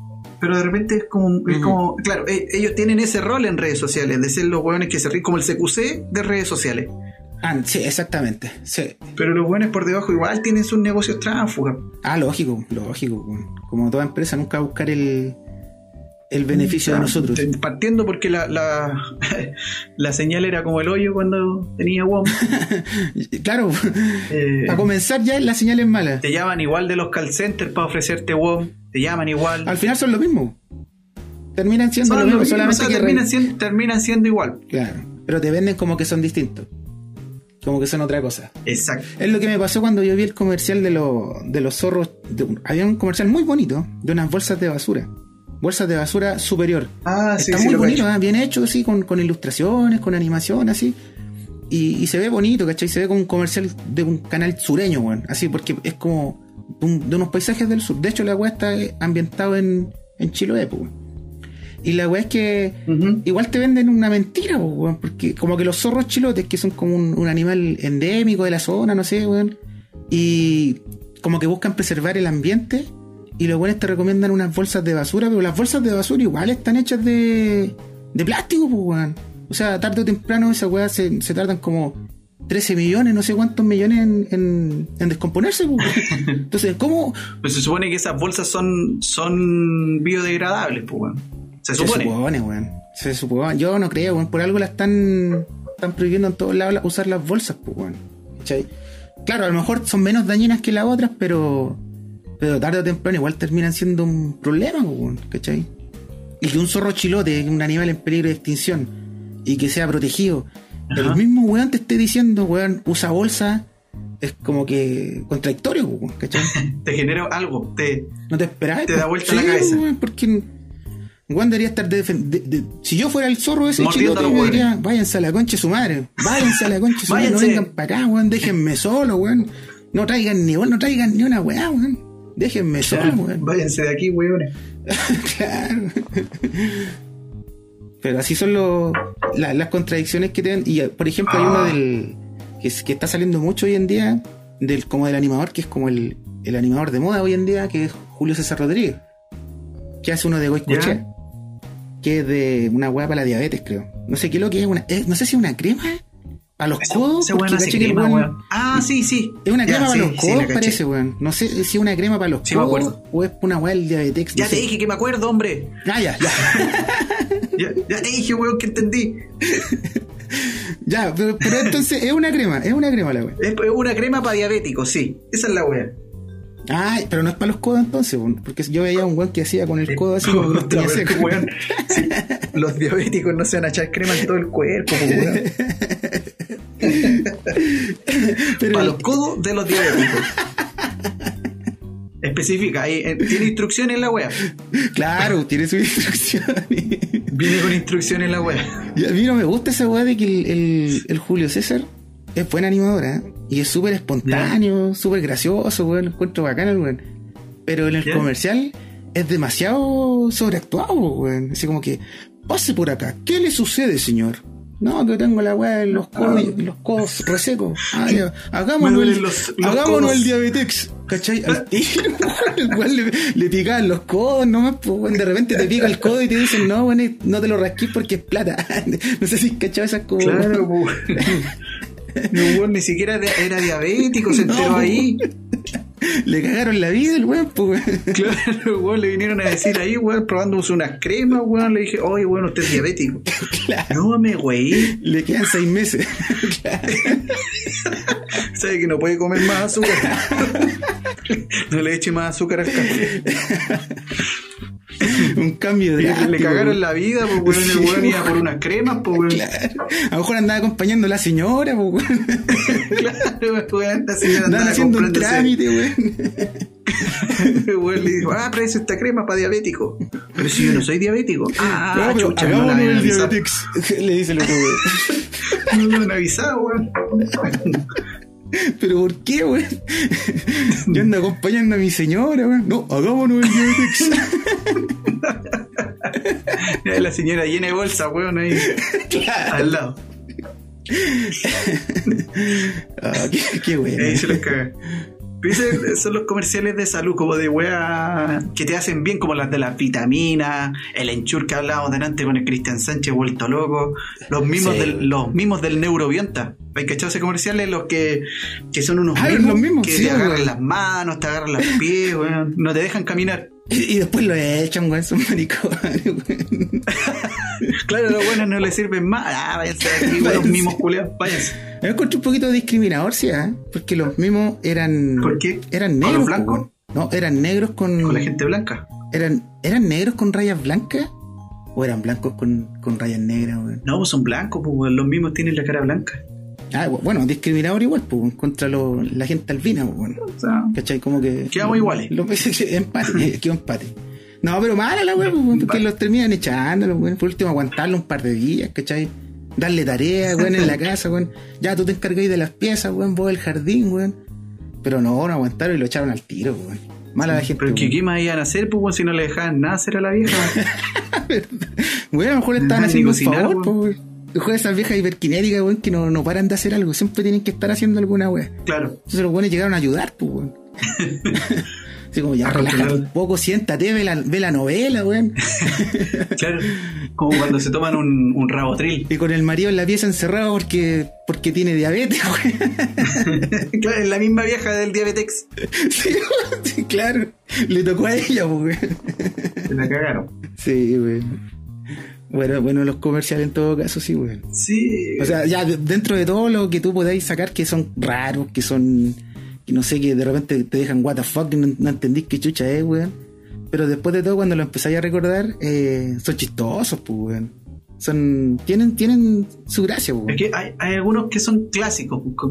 Pero de repente es como, es como claro, e- ellos tienen ese rol en redes sociales, de ser los hueones que se ríen como el CQC de redes sociales. Ah, sí, exactamente. Sí. Pero los hueones por debajo igual tienen sus negocios tránsfugas. Ah, lógico, lógico. Como toda empresa, nunca va a buscar el, el beneficio de nosotros. Partiendo porque la, la, la señal era como el hoyo cuando tenía WOM. Claro, Eh, para comenzar ya la señal es mala. te llaman igual de los call centers para ofrecerte WOM. Te llaman igual. Al final son lo mismo. Terminan siendo Son lo mismo, lo solamente o sea, que terminan, siendo, terminan siendo igual. Claro, pero te venden como que son distintos. Como que son otra cosa. Exacto. Es lo que me pasó cuando yo vi el comercial de, los de los zorros. de había un comercial muy bonito de unas bolsas de basura. Bolsas de basura superior. Ah, sí, Está sí, muy bonito. ¿eh? bien hecho, así, con, con ilustraciones, con animación, así. Y, y se ve bonito, ¿cachai? Se ve como un comercial de un canal sureño, weón. Así, porque es como un- de unos paisajes del sur. De hecho, la weá está eh, ambientado en, en Chiloé, pues. Y la weá es que igual te venden una mentira, weón, porque como que los zorros chilotes, que son como un, un animal endémico de la zona, no sé, weón, y como que buscan preservar el ambiente, y los weones te recomiendan unas bolsas de basura, pero las bolsas de basura igual están hechas de, de plástico, pues, weón. O sea, tarde o temprano esas weas se, se tardan como 13 millones, no sé cuántos millones en, en, en descomponerse, pues, weón. Entonces, ¿cómo? Pues se supone que esas bolsas son, son biodegradables, pues, weón. Se supone. Se supone, weón. Se supone. Yo no creo, weón. Por algo la están, están prohibiendo en todos lados la- usar las bolsas, pues, weón. ¿Cachai? Claro, a lo mejor son menos dañinas que las otras, pero. Pero tarde o temprano igual terminan siendo un problema. ¿Cachai? Y que un zorro chilote, un animal en peligro de extinción, y que sea protegido, el mismo weón te esté diciendo, weón, usa bolsa, es como que contradictorio, weón. ¿Cachai? Te genera algo. Te, No te esperabas. Te da vuelta la cabeza. weón, porque Juan debería estar de, de- de- Si yo fuera el zorro ese chilote, hueones. diría, váyanse a la concha de su madre. Váyanse a la concha de su madre. No vengan para acá, weón. Déjenme solo, weón. No traigan ni no traigan ni una weá, weón. Déjenme solo, weón. váyanse de aquí, weones. claro. Pero así son la- las contradicciones que tienen. Y por ejemplo, hay uno del. Que, es- que está saliendo mucho hoy en día. Del, como del animador, que es como el, el animador de moda hoy en día, que es Julio César Rodríguez. Que hace uno de Goicoechea. Ya. Que es de una hueá para la diabetes, creo. No sé qué es lo que es. Una, es- no sé si es una crema. Para los codos. Ese porque weón hace caché que el crema. Ah, sí, sí. Es una Ya, crema sí, para los codos, parece, weón. No sé si es una crema para los Sí, codos o es una weá del diabetes. Ya no te sé. dije que me acuerdo, hombre. Ah, ya, ya. Ya, ya te dije, weón, que entendí. Ya, pero, pero entonces es una crema, es una crema la wea. Es una crema para diabéticos, sí. Esa es la wea. Ay, pero no es para los codos entonces, porque yo veía un weón que hacía con el codo así como que los tenía weón. Sí, Los diabéticos no se van a echar crema en todo el cuerpo, po, weón. Pero Para los codos de los diabéticos. Especifica, ahí, eh, tiene instrucciones en la wea. claro, tiene su instrucción. Viene con instrucciones en la wea. y a mí no me gusta esa weá de que el, el- el Julio César es buen animador, ¿eh? Y es súper espontáneo, súper gracioso, weón. Lo encuentro bacán el weón. Pero en el comercial es demasiado sobreactuado, weón. Así como que, pase por acá. ¿Qué le sucede, señor? No, que tengo la weá en los codos, en los codos resecos. Ah, ya. Hagámonos, el, los- los hagámonos codos. el diabetex. ¿Cachai? Al tiro, le, le picaban los codos nomás, pues, weón. De repente te pica el codo y te dicen, no, weón, no te lo rasquís porque es plata. no sé si cachado esas como. Claro, po. No, weón, ni siquiera era, diabético, se enteró No. ahí. Le cagaron la vida el weón, pues. Claro, weón, le vinieron a decir ahí, weón, probándose unas cremas, weón. Le dije, oye, weón, usted es diabético. No me güey. Le quedan seis meses. Claro. Sabe que no puede comer más azúcar. no le eche más azúcar al café. Un cambio de. Le, le cagaron la vida, pues, weón. El weón iba por unas cremas, pues, weón. Claro. A lo mejor andaba acompañando a la señora, pues, weón. Claro, weón. La señora andaba haciendo un trámite, weón. Weón le dijo, ah, traes esta crema para diabético. Pero si yo no soy diabético. Ah, No, pero chucha, no la habían avisado. Le dice el otro, weón. No me han avisado, weón. Pero ¿por qué, weón? Yo ando acompañando a mi señora, weón. No, hagámonos el. Mira, La señora llena de bolsa, weón, ahí al lado. Ah, qué, qué weón. Ahí se los caga. Ese- son los comerciales de salud, como de weá que te hacen bien, como las de las vitaminas, el enchur que hablábamos delante con el Cristian Sánchez vuelto loco, los mismos Sí. del, los mismos del neurobiota. ¿Hay cachado ese comerciales? Los que, que son unos Ah, mismos, los mismos, que sí, te agarran las manos, te agarran los pies, weón, no te dejan caminar. Y, y después lo echan, weón, son maricones, weón. Claro, los buenos no les sirven más. Ah, váyanse aquí, los mismos culiados, váyanse. Me encontré un poquito discriminador, sí, ¿eh? Porque los mismos eran. ¿Por qué? Eran ¿Con los negros. blancos? weón. No, eran negros con. Con la gente blanca. Eran, ¿Eran negros con rayas blancas? ¿O eran blancos con, con rayas negras, weón? No, son blancos, pues, los mismos tienen la cara blanca. Ah, bu- bueno, discriminador igual, pues, contra lo- la gente albina, pues, bueno. O sea, ¿Cachai? Como que. Quedamos iguales. Lo, empate, quedó empate. No, pero mala la weón, pues, porque los terminan echándolo, weón. Por último, aguantarlo un par de días, ¿cachai? Darle tarea, weón, en la casa, weón. Ya tú te encargáis de las piezas, weón, vos del jardín, weón. Pero no, no aguantaron y lo echaron al tiro, weón. Mala la gente. Pero ¿qué, weón. ¿qué más iban a hacer, pues, weón, si no le dejaban nada hacer a la vieja? Weón, a lo mejor estaban haciendo un favor, pues, weón. A lo mejor esas viejas hiperkinéticas, weón, que no, no paran de hacer algo. Siempre tienen que estar haciendo alguna weón. claro. Entonces los buenos llegaron a ayudar, pues, weón. Así como ya relájate un poco, siéntate, ve la, ve la novela, weón. Claro. Como cuando se toman un, un rabotril. Y con el marido en la pieza encerrado porque, porque tiene diabetes, weón. claro, es la misma vieja del Diabetex. Sí, sí, claro. Le tocó a ella, pues, weón. Se la cagaron. Sí, weón. Bueno, bueno, los comerciales en todo caso, sí, weón. Sí. O sea, ya de- dentro de todo lo que tú podáis sacar que son raros, que son. que no sé, que de repente te dejan what the fuck, y no, no entendís qué chucha es, weón. Pero después de todo, cuando lo empezáis a recordar, eh, son chistosos, pues, weón. Son. tienen, tienen su gracia, es weón. que hay, hay algunos que son clásicos, como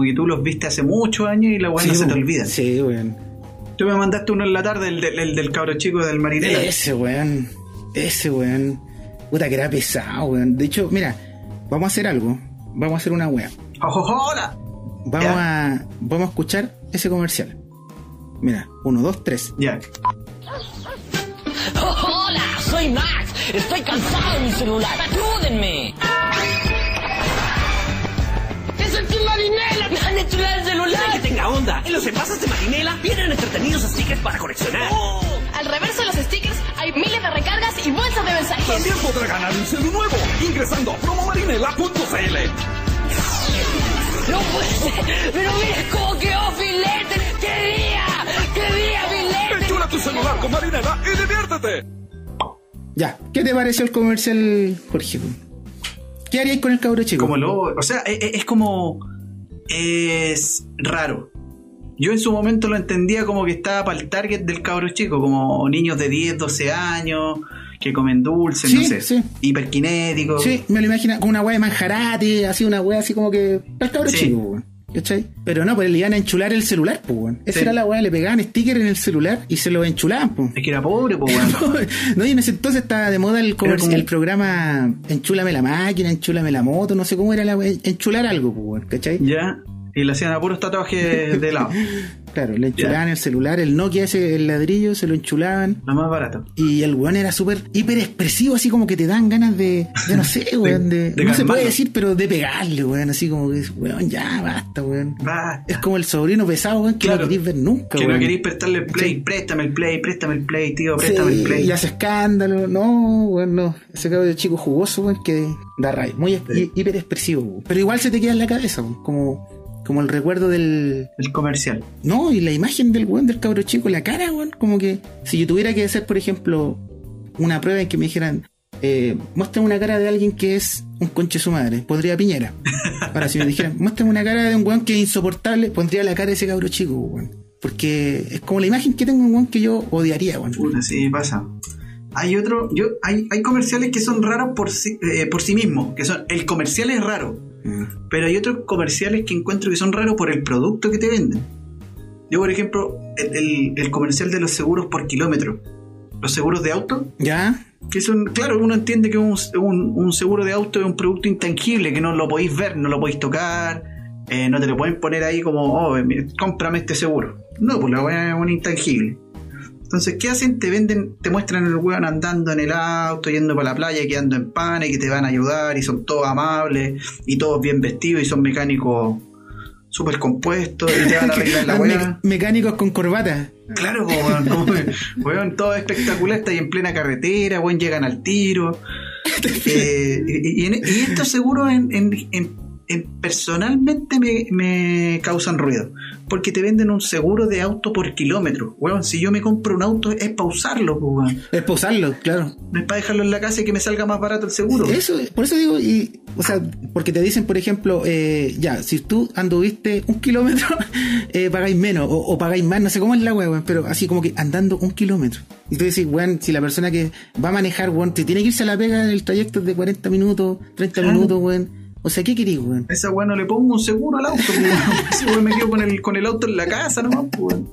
que, que tú los viste hace muchos años y la weá no se te weón. olvida. Sí, weón. Tú me mandaste uno en la tarde, el, del- el del cabro chico del marinela. Ese, weón. Ese, weón. Puta que era pesado, weón. De hecho, mira, vamos a hacer algo. Vamos a hacer una weá. ¡Ojo, hola! Vamos a. Vamos a escuchar ese comercial. Mira, uno, dos, tres. Ya. Hola, soy Max. Estoy cansado de mi celular. Ayúdenme. ¡Es el Team Marinela! ¡Me han hecho el celular! Que tenga onda. En los envases de Marinela vienen entretenidos stickers para coleccionar. Al reverso de los stickers hay miles de recargas y bolsas de mensajes. También podrá ganar un celu nuevo ingresando a promomarinela.cl. ¡No puede ser! ¡Pero mira cómo quedó filete! ¡Qué día! ¡Qué día, filete! Enchula tu celular con Marinela y diviértete. Ya, ¿qué te pareció el comercial, Jorge? ¿Qué haríais con el cabro chico? Como lo. O sea, e- e- es, como. Es raro. Yo en su momento lo entendía como que estaba para el target del cabro chico, como niños de 10, 12 años que comen dulces, Sí, no sé, sí. hiperkinéticos. Sí, me lo imagino como una weá de manjarate, así una weá así como que. Para el cabro Sí. chico, weón. ¿Cachai? Pero no, pues le iban a enchular el celular, pues, weón. Esa era la weá, le pegaban sticker en el celular y se lo enchulaban, pues. Es que era pobre, pues, weón. no, y en ese entonces estaba de moda el, como- el programa Enchúlame la máquina, Enchúlame la moto, no sé cómo era la weá, enchular algo, pues, weón, ¿cachai? ya. Y le hacían a puros tatuajes de lado. Claro, le enchulaban el celular, el Nokia ese, el ladrillo, se lo enchulaban. Lo más barato. Y el weón era súper hiper expresivo, así como que te dan ganas de, de no sé, weón, de, de no se puede decir, pero de pegarle, weón, así como que, weón, ya, basta, weón. Basta. Es como el sobrino pesado, weón, que Claro. no queréis ver nunca, Que weón. no queréis prestarle el play, Sí. préstame el play, préstame el play, tío, préstame Sí, el play. y hace escándalo, no, weón, no. Ese cabrón de chico jugoso, weón, que da rabia, muy hi- hiper expresivo, weón. Pero igual se te queda en la cabeza, weón, como como el recuerdo del. El comercial. No, y la imagen del weón del cabro chico, la cara, weón. Como que si yo tuviera que hacer, por ejemplo, una prueba en que me dijeran, eh, muéstrame una cara de alguien que es un conche su madre, pondría Piñera. Ahora, si me dijeran, muéstrame una cara de un weón que es insoportable, pondría la cara de ese cabro chico, weón. Porque es como la imagen que tengo de un weón que yo odiaría, weón. Puta, sí, pasa. Hay otro, yo, hay, hay comerciales que son raros por sí, eh, por sí mismos, que son, el comercial es raro, Mm. pero hay otros comerciales que encuentro que son raros por el producto que te venden. Yo, por ejemplo, el, el- el comercial de los seguros por kilómetro, los seguros de auto, ¿Ya? que son, claro, uno entiende que un, un- un seguro de auto es un producto intangible, que no lo podéis ver, no lo podéis tocar, eh, no te lo pueden poner ahí como, oh, mira, cómprame este seguro. No, pues la weá es un intangible. Entonces, ¿qué hacen? Te venden, te muestran el weón andando en el auto, yendo para la playa, quedando en pan y que te van a ayudar y son todos amables y todos bien vestidos y son mecánicos súper compuestos y te van a arreglar la Me- weá. mecánicos con corbata. Claro, weón, como, weón, todo espectacular, está ahí en plena carretera, weón, llegan al tiro. Eh, y, y en- y estos seguros en, en- en- en- personalmente me, me causan ruido. Porque te venden un seguro de auto por kilómetro. Weón, si yo me compro un auto es para usarlo, weón. Es posarlo, claro. No es para dejarlo en la casa y que me salga más barato el seguro. Eso, por eso digo, y, o sea, porque te dicen, por ejemplo, eh, ya, si tú anduviste un kilómetro, eh, pagáis menos, o, o pagáis más, no sé cómo es la weón, pero así como que andando un kilómetro. Y tú decís, weón, si la persona que va a manejar, weón, te tiene que irse a la pega, el trayecto es de 40 minutos, 30 Claro. minutos, weón. O sea, ¿qué querís, weón? Esa weón no le pongo un seguro al auto, po, weón. Ese weón me quedo con el, con el auto en la casa nomás, po, weón.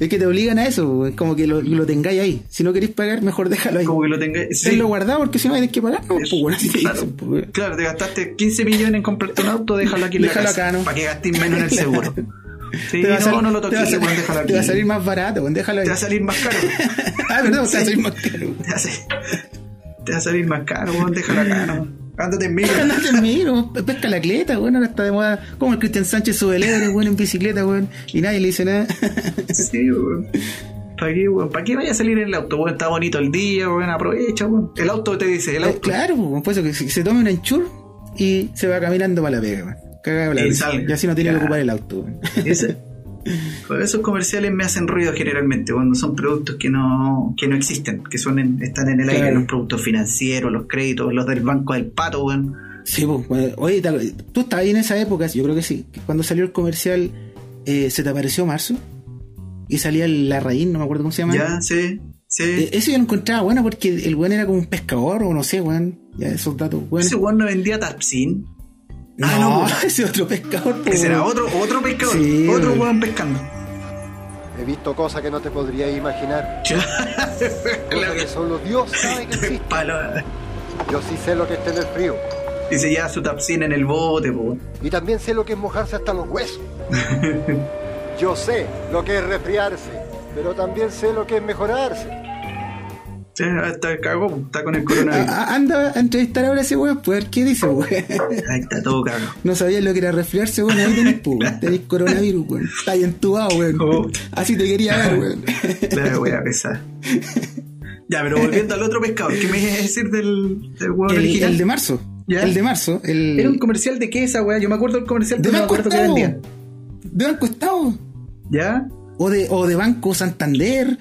Es que te obligan a eso, weón, como que lo, lo tengáis ahí. Si no queréis pagar, mejor déjalo ahí. Como que lo tengáis. sí. Tenlo guardado porque si no hay que pagar, no, pues, weón, así te Claro, dicen, pues, weón. claro, te gastaste 15 millones en comprarte un auto, déjalo aquí en Déjalo la casa. acá, ¿no? Para que gastes menos en el seguro. Sí, Te va a no, no lo te va déjalo aquí. Te va a salir más barato, weón, déjalo ahí. Te va a salir más caro. ah, perdón, te va a Sí. salir más caro. Te va a salir, te va a salir más caro, weón, déjalo acá, no. Ándate en mí. Andate en micro, pesca la cleta, weón, ahora está de moda. Como el Cristian Sánchez sube lebre, weón, en bicicleta, weón, y nadie le dice nada. Sí, weón. ¿Para qué, weón? ¿Para qué vaya a salir en el auto, weón? Está bonito el día, weón, aprovecha, weón. El auto te dice, el Eh, auto. claro, weón, por eso que se, tome un enchur y se va caminando para la pega, weón. La Y así no tiene Ya. que ocupar el auto, weón. Por esos comerciales me hacen ruido generalmente cuando son productos que no, que no existen, que son en- están en el aire, Claro. los productos financieros, los créditos, los del banco del pato, weón. Sí, pues, oye, tú estabas ahí en esa época, yo creo que sí, que cuando salió el comercial, eh, ¿se te apareció marzo? Y salía la raíz, no me acuerdo cómo se llama. Ya, sí, sí. Eh, eso yo lo encontraba bueno porque el weón era como un pescador o no sé, weón. Ya esos datos, weón. Ese weón no vendía Tapsin. No, Ah, no, ese otro pescador. po, Ese era otro, otro pescador, Sí, otro weón. pescando. He visto cosas que no te podrías imaginar. Cosas que solo Dios sabe que existen. Yo sí sé lo que es tener frío. Y se lleva su Tapsin en el bote, po, weón. Y también sé lo que es mojarse hasta los huesos. Yo sé lo que es resfriarse, pero también sé lo que es mejorarse. Sí, está cagó, po, está con el coronavirus. Ah, anda a entrevistar ahora a ese weón, pues a ver qué dice, weón. Ahí está todo cagado. No sabías lo que era resfriarse, weón. Ahí tenés, pues, weón. Tenés coronavirus, weón. Está ahí entubado, weón. Oh. Así te quería ver, weón. La wea pesada. Ya, pero volviendo al otro pescador, ¿qué me ibas a decir del, del huevo El, original? el de marzo. ¿Ya? El de marzo. El... ¿Era un comercial de qué esa weá? Yo me acuerdo del comercial, de pero no me qué Estado. De Banco Estado. ¿Ya? O de, o de Banco Santander.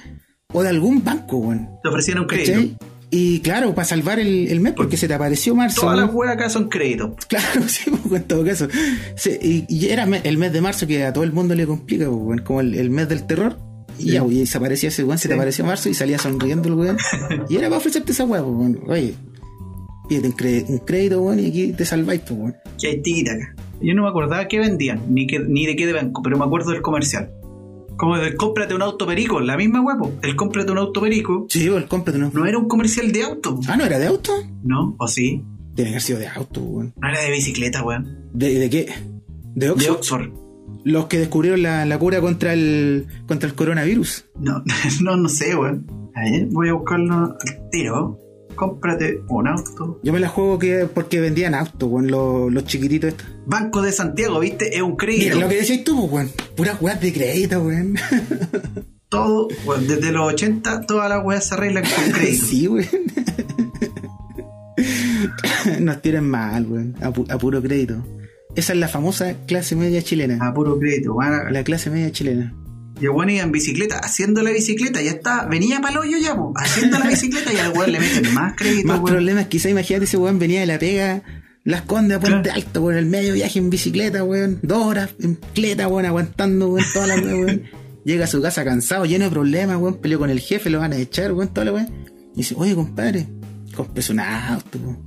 O de algún banco, weón. Te ofrecían un crédito. ¿Cachai? Y claro, para salvar el, el mes, porque se te apareció marzo. Todas ¿no? las weas acá son créditos. Claro, sí, pues, en todo caso. Sí, y, y era el mes de marzo que a todo el mundo le complica, pues, weón, como el, el mes del terror. Y ya, pues, y se aparecía ese weón, se te apareció marzo y salía sonriendo el weón. y era para ofrecerte esa weá, pues, weón. Oye, pídete un, cre- un crédito, weón, y aquí te salváis, pues, weón. Que hay tiquita acá. Yo no me acordaba qué vendían, ni, qué- ni de qué de banco, pero me acuerdo del comercial. Como del cómprate un auto perico, la misma huevo. El cómprate un auto perico Sí, pues, cómprate uno. no era un comercial de auto, Ah, ¿no era de auto? ¿no? ¿O sí? Debe haber sido de auto, weón. No era de bicicleta, weón. ¿De, de qué? ¿De De Oxford? Oxford. Los que descubrieron la, la cura contra el, contra el coronavirus. No, no, no sé, weón. A ver, voy a buscarlo al tiro. Cómprate un auto. Yo me la juego que porque vendían autos, weón, los, los chiquititos estos. Banco de Santiago, ¿viste? Es un crédito. Mira, lo que decías tú, pues, weón. Puras weas de crédito, weón. Todo, weón, desde los 80, todas las weas se arreglan con crédito. sí, weón. Nos tienen mal, weón. A, pu- a puro crédito. Esa es la famosa clase media chilena. A puro crédito, weón. La clase media chilena. Y el weón iba en bicicleta, haciendo la bicicleta, ya está, venía para el hoyo ya, po, haciendo la bicicleta y al weón le meten más crédito, Más weón. problemas, quizá imagínate ese weón venía de la pega, las condes a Puente Claro. Alto, weón, el medio viaje en bicicleta, weón, dos horas en cleta, weón, aguantando, weón, toda la weón, weón. Llega a su casa cansado, lleno de problemas, weón, peleó con el jefe, lo van a echar, weón, toda la weón. Y dice, oye, compadre, cómprese un auto, weón.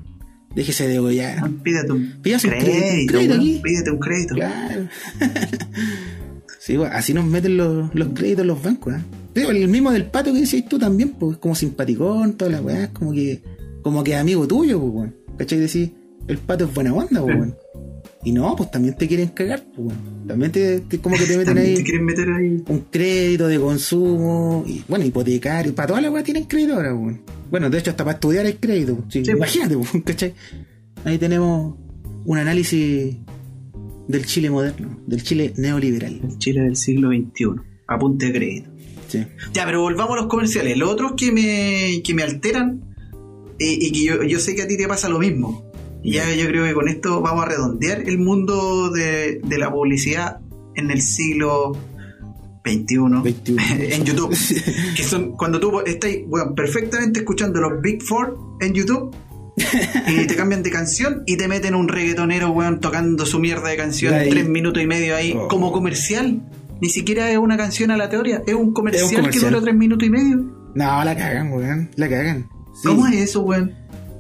Déjese de gollar. Pídete un un crédito, un crédito, crédito aquí. Un crédito. Claro. sí, weón, así nos meten los, los créditos en los bancos, ¿eh? Pero el mismo del pato que decís tú también, pues, es como simpaticón, toda la weá, como que, como que amigo tuyo, pues, weón. ¿Cachai? Decís, el pato es buena onda, pues, weón. Y no, pues también te quieren cagar, pues, weón. También te, te- como que te meten ahí te quieren meter ahí. un crédito de consumo, y bueno, hipotecario, para toda la weá tienen crédito ahora, weón. Bueno, de hecho, hasta para estudiar hay crédito, sí, Sí, imagínate, weón, ¿cachai? Ahí tenemos un análisis del Chile moderno, del Chile neoliberal. El Chile del siglo XXI. Apunte de crédito. Sí. Ya, pero volvamos a los comerciales. Los otros que me, que me alteran eh, y que yo, yo sé que a ti te pasa lo mismo. Y ya yo creo que con esto vamos a redondear el mundo de, de la publicidad en el siglo XXI, 21. en YouTube. que son cuando tú estás bueno, perfectamente escuchando los Big Four en YouTube. y te cambian de canción y te meten un reggaetonero, weón, tocando su mierda de canción Ahí. tres minutos y medio ahí, Oh. como comercial. Ni siquiera es una canción aleatoria, es un comercial, que comercial. dura tres minutos y medio. No, la cagan, weón, la cagan. Sí. ¿Cómo es eso, weón?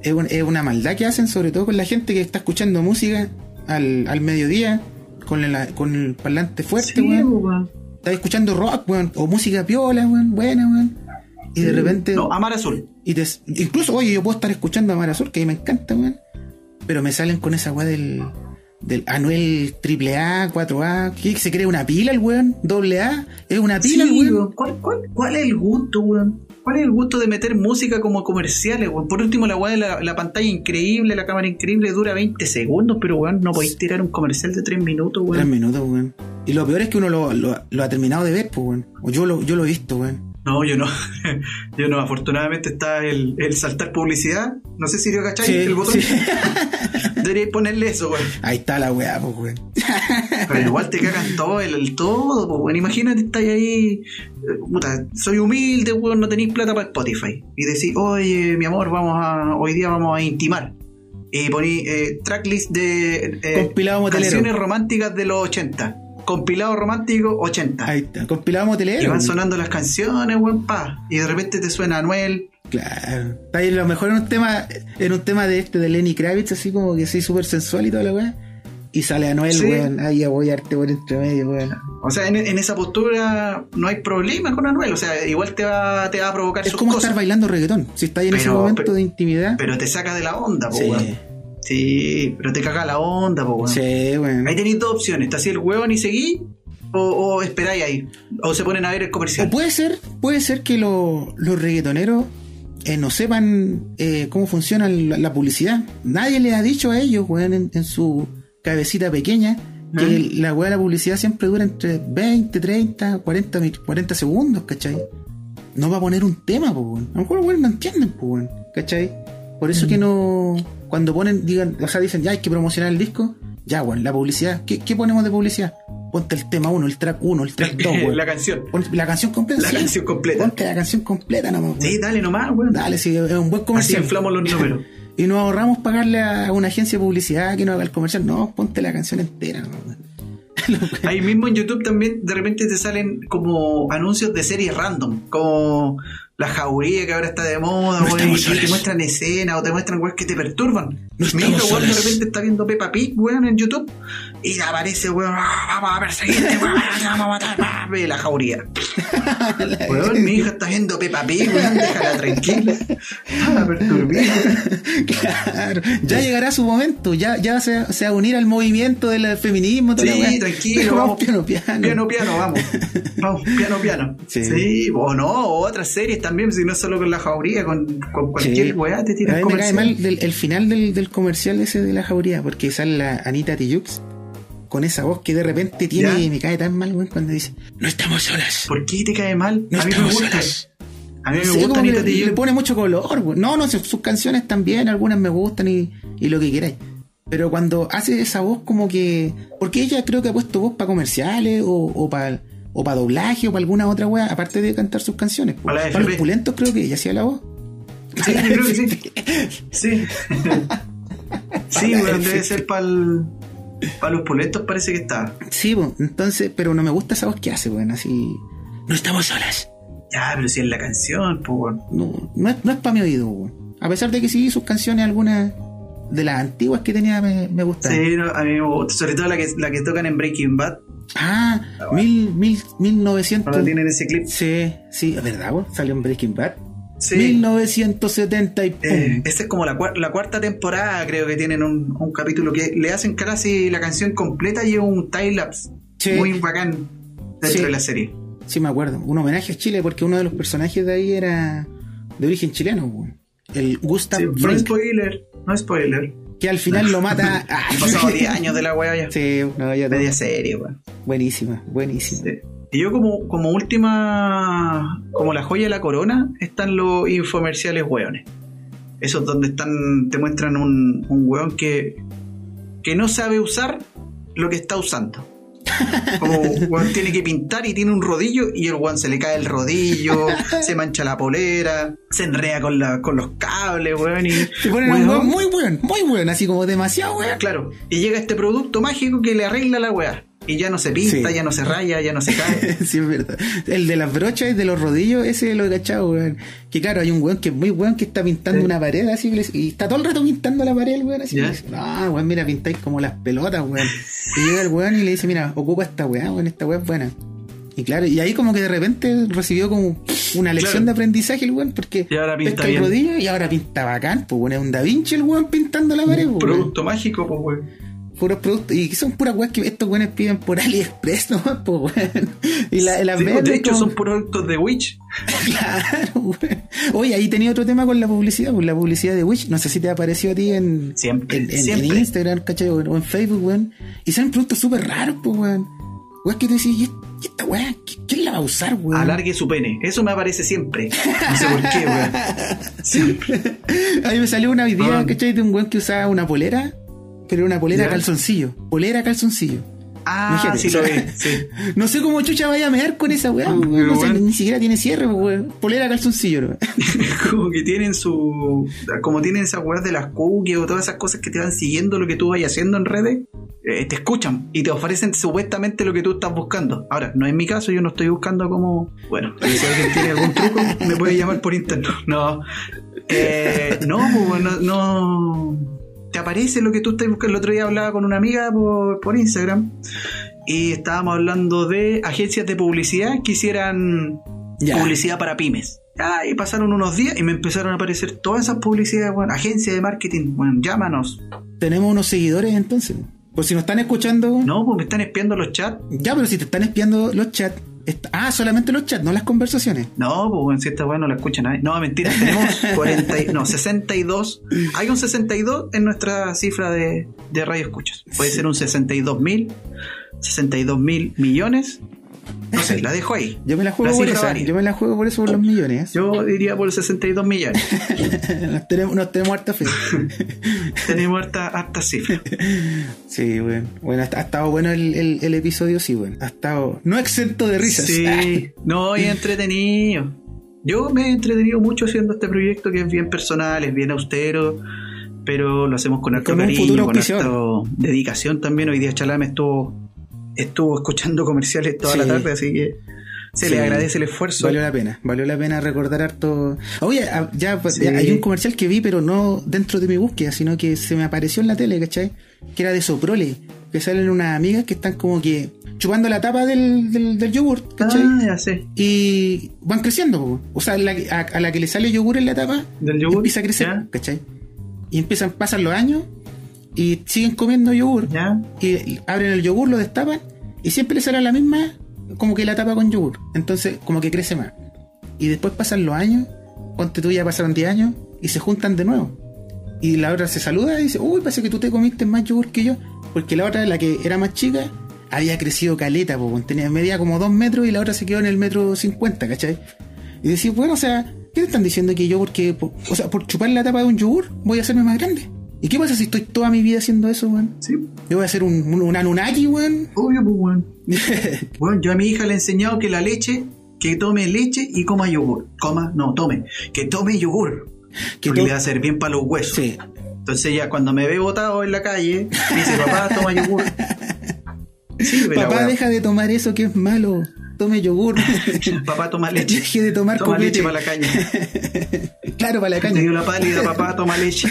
Es, un- es una maldad que hacen, sobre todo con la gente que está escuchando música al, al mediodía, con, la- con el parlante fuerte, Sí, weón. weón. Estás escuchando rock, weón, o música piola, weón, buena, weón. Y de repente. No, Amar Azul. Y te- incluso, oye, yo puedo estar escuchando a Mar Azul, que a mí me encanta, weón. Pero me salen con esa weá del, del Anuel AAA, 4A. ¿Qué? ¿Se cree una pila el weón? ¿Doble A? ¿Es una pila Sí, weón? weón. ¿Cuál, cuál, cuál es el gusto, weón? ¿Cuál es el gusto de meter música como comerciales, weón? Por último, la weá de la, la pantalla increíble, la cámara increíble, dura 20 segundos, pero weón, no podéis tirar un comercial de 3 minutos, Tres weón. minutos, weón. Y lo peor es que uno lo, lo- lo ha terminado de ver, pues, weón. O yo lo, yo lo he visto, weón. No, yo no. yo no. Afortunadamente está el, el saltar publicidad. No sé si lo cacháis, Sí, el botón. sí. Deberíais ponerle eso, weón. Ahí está la weá, pues, weón. Pero igual te cagan todo, el, el todo, pues, weón. Imagínate, estáis ahí. eh, Puta, soy humilde, weón, no tenéis plata para Spotify. Y decís, oye, mi amor, vamos a. Hoy día vamos a intimar. Y poní eh, tracklist de. eh, Compilado. Canciones románticas de los 80. Compilado romántico 80. Ahí está. Compilado motelero. y van sonando las canciones, weón, pa. Y de repente te suena Anuel. Claro. Está ahí a lo mejor en un tema, en un tema de este de Lenny Kravitz, así como que sí, súper sensual y toda la weá. Y sale Anuel, Sí. weón. Ahí a bollarte por entre medio, weón. O sea, en, en esa postura no hay problema con Anuel. O sea, igual te va, te va a provocar Es sus como cosas. estar bailando reggaetón. Si está ahí en ese momento pero- de intimidad. Pero te saca de la onda, po, Sí. weón. Sí, pero te caga la onda, po, weón. Sí, weón. Ahí tenéis dos opciones. Te hacía el hueón y seguí. O, o esperáis ahí. O se ponen a ver el comercial. O puede ser, puede ser que lo- los reggaetoneros eh, no sepan eh, cómo funciona la, la publicidad. Nadie les ha dicho a ellos, weón, en, en su cabecita pequeña, que la weá de la publicidad siempre dura entre 20, 30, 40, mi- 40 segundos, ¿cachai? No va a poner un tema, pues, weón. A lo mejor weones no entienden, pues, weón, ¿cachai? Por eso que no. Cuando ponen, digan, o sea, dicen, ya hay que promocionar el disco, ya, weón, la publicidad. ¿Qué, qué ponemos de publicidad? Ponte el tema 1, el track 1, el track 2, weón. la canción. Pon la canción completa. La sí. canción completa. Ponte la canción completa nomás. weón. Sí, dale nomás, weón. Dale, sí, es un buen Así comercial. inflamos los números. Y nos ahorramos pagarle a una agencia de publicidad que nos haga el comercial. No, ponte la canción entera. weón. Ahí mismo en YouTube también de repente te salen como anuncios de series random, como La Jauría que ahora está de moda, No te muestran escenas o te muestran weas que te perturban. No Mi hijo, weón, de repente está viendo Peppa Pig, weón, en YouTube, y aparece, weón, "Ah, vamos a perseguirte, weón, te vamos a matar, ve La Jauría. Weón, mi hija está viendo Peppa Pig, weón, déjala tranquila. Perturbada. claro. Ya llegará su momento. Ya, ya se, se va a unir al movimiento del feminismo. la Sí, weá. tranquilo, vamos. piano, piano. Piano, piano, vamos. Vamos, piano, piano. Sí. Sí. o no, o otras series también, si no solo con la jauría, con, con cualquier Sí. weá te tiran mí me cae comercial. mal del- el final del, del comercial ese de la jauría, porque sale la Anita Tijoux con esa voz que de repente tiene y me cae tan mal, weón, cuando dice, no estamos solas. ¿Por qué te cae mal? No a mí me estamos gusta. solas. A mí me gusta le, le pone mucho color, weón. No, no, sus canciones también, algunas me gustan y, y lo que queráis. Pero cuando hace esa voz como que... Porque ella creo que ha puesto voz para comerciales o, o para o para doblaje o para alguna otra wea, aparte de cantar sus canciones. Para los pulentos creo que ella hacía la voz. Sí, yo creo que sí. Sí. Sí, weón, debe ser para los pulentos parece que está. Sí, po, entonces, pero no me gusta esa voz que hace, weón, así... No estamos solas. Ya, pero si es la canción, pues. No, no es, no es para mi oído, weón. A pesar de que sí, sus canciones, algunas de las antiguas que tenía, me, me gustaban. Sí, no, a mí me gusta. Sobre todo la que, la que tocan en Breaking Bad. Ah, mil, mil, 1900. Ahora tienen ese clip. Sí, sí, es verdad, weón. Salió en Breaking Bad. Sí. 1970 y. Eh, esa es como la, cuar- la cuarta temporada, creo que tienen un, un capítulo que le hacen casi la canción completa y un time-lapse Sí. muy bacán dentro Sí. de la serie. Sí, me acuerdo. Un homenaje a Chile porque uno de los personajes de ahí era de origen chileno. El Gustav no spoiler, no spoiler. que al final lo mata. Han pasado 10 años de la wea ya. Sí, no, ya. Media serie, weón. Buenísima, buenísima. Y yo como, como última, como la joya de la corona, están los infomerciales weones. Esos donde están, te muestran un, un weón que, que no sabe usar lo que está usando. Como weón tiene que pintar y tiene un rodillo y el weón se le cae el rodillo, se mancha la polera, se enrea con, la, con los cables, weón. Y, Se ponen un weón, weón muy weón, muy weón, así como demasiado weón. Claro, y llega este producto mágico que le arregla la weá. Y ya no se pinta, Sí. ya no se raya, ya no se cae. sí, es verdad. El de las brochas y de los rodillos, ese lo he cachado, weón. Que claro, hay un weón que es muy weón que está pintando Sí. una pared así y está todo el rato pintando la pared, weón. Así Ya. que dice, no, weón, mira, pintáis como las pelotas, weón. Y llega el weón y le dice, mira, ocupa esta weá, weón, esta weá es buena. Y claro, y ahí como que de repente recibió como una lección Claro. de aprendizaje el weón, porque Y ahora pinta el rodillo y ahora pinta bacán, pues bueno, es un Da Vinci el weón pintando la pared, pues, weón. Producto mágico, pues weón. Puros productos, y son puras weas que estos weones piden por AliExpress, ¿no? Pues weón. Y la, las Sí, venden de hecho, como- son productos de Witch. Claro, weón. Oye, ahí tenía otro tema con la publicidad, con la publicidad de Wish. No sé si te apareció a ti en, Siempre, en, en- siempre. en Instagram, ¿cachai? O en, Facebook, weón. Y salen productos súper raros, pues, weón. Weón, que te decís, ¿y est- y esta weá? ¿qui- ¿Quién la va a usar, weón? Alargue su pene. Eso me aparece siempre. No sé por qué, weón. Siempre. A mí me salió una idea. ¿cachai? De un weón que usaba una polera, pero era una polera ¿Ya? calzoncillo. Polera calzoncillo. Ah, Imagínate, sí lo vi. Sí. No sé cómo chucha vaya a mear con esa weá, weón. No sé, ni siquiera tiene cierre, weón. Polera calzoncillo, ¿no? Como que tienen su. Como tienen esas weas de las cookies o todas esas cosas que te van siguiendo lo que tú vayas haciendo en redes. eh, te escuchan y te ofrecen supuestamente lo que tú estás buscando. Ahora, no es mi caso, yo no estoy buscando como. Bueno, si alguien tiene algún truco, me puede llamar por internet. No. Eh, no, pues, no, no. Te aparece lo que tú estás buscando. El otro día hablaba con una amiga por, por Instagram y estábamos hablando de agencias de publicidad que hicieran Ya. publicidad para pymes. Ah, y pasaron unos días y me empezaron a aparecer todas esas publicidades, bueno, agencias de marketing, bueno, llámanos. Tenemos unos seguidores entonces. Por si nos están escuchando. No, pues me están espiando los chats. Ya, pero si te están espiando los chats. Ah, solamente los chats, no las conversaciones. No, pues si esta weá no la escucha nadie. No, mentira, tenemos 40, y- no, 62. Hay un 62 en nuestra cifra de, de radio escuchas. Puede ser un 62 mil, 62 mil millones. No sé, la dejo ahí. Yo me la juego La por varía. Yo me la juego por eso por los millones. Yo diría por 62 millones. nos, tenemos, nos tenemos harta fe. tenemos harta, harta cifra. Sí, bueno. Bueno, ha, ha estado bueno el, el- el episodio, sí, bueno. Ha estado no exento de risas. Sí, no, y entretenido. Yo me he entretenido mucho haciendo este proyecto que es bien personal, es bien austero, pero lo hacemos con harto cariño, con harto dedicación también. Hoy día Chalame estuvo, estuvo escuchando comerciales toda Sí. la tarde, así que se Sí. le agradece el esfuerzo. Valió la pena, valió la pena recordar harto. Oye, ah, ya, pues, Sí. ya hay un comercial que vi, pero no dentro de mi búsqueda, sino que se me apareció en la tele, ¿cachai? Que era de Soprole, que salen unas amigas que están como que chupando la tapa del, del, del yogur, ¿cachai? Ah, ya sé. Y van creciendo, po. o sea, la a, a la que le sale yogur en la tapa, Del yogur, empieza a crecer, ya. ¿cachai? Y empiezan, pasan los años y siguen comiendo yogur. ¿Ya? Y, y abren el yogur, lo destapan y siempre le sale la misma, como que la tapa con yogur. Entonces, como que crece más. Y después pasan los años, ponte tú ya pasaron 10 años y se juntan de nuevo. Y la otra se saluda y dice, uy, parece que tú te comiste más yogur que yo. Porque la otra, la que era más chica, había crecido caleta, po, tenía media como 2 metros y la otra se quedó en el metro 50, ¿cachai? Y decís, bueno, o sea, ¿qué te están diciendo que yo porque, por- o sea, por chupar la tapa de un yogur voy a hacerme más grande? ¿Y qué pasa si estoy toda mi vida haciendo eso, weón? Sí. Yo voy a ser un, un, un Anunnaki, weón. Obvio, pues, weón. Bueno, yo a mi hija le he enseñado que la leche, que tome leche y coma yogur. Coma, no, tome. Que tome yogur. Que porque to- le va a hacer bien para los huesos. Sí. Entonces ya cuando me ve botado en la calle, me dice, papá, toma yogur. La Papá, deja de tomar eso que es malo. Tome yogur. Papá, toma leche. Deje de tomar Toma leche para la caña. Claro, para la caña. dio la pálida, papá, toma leche.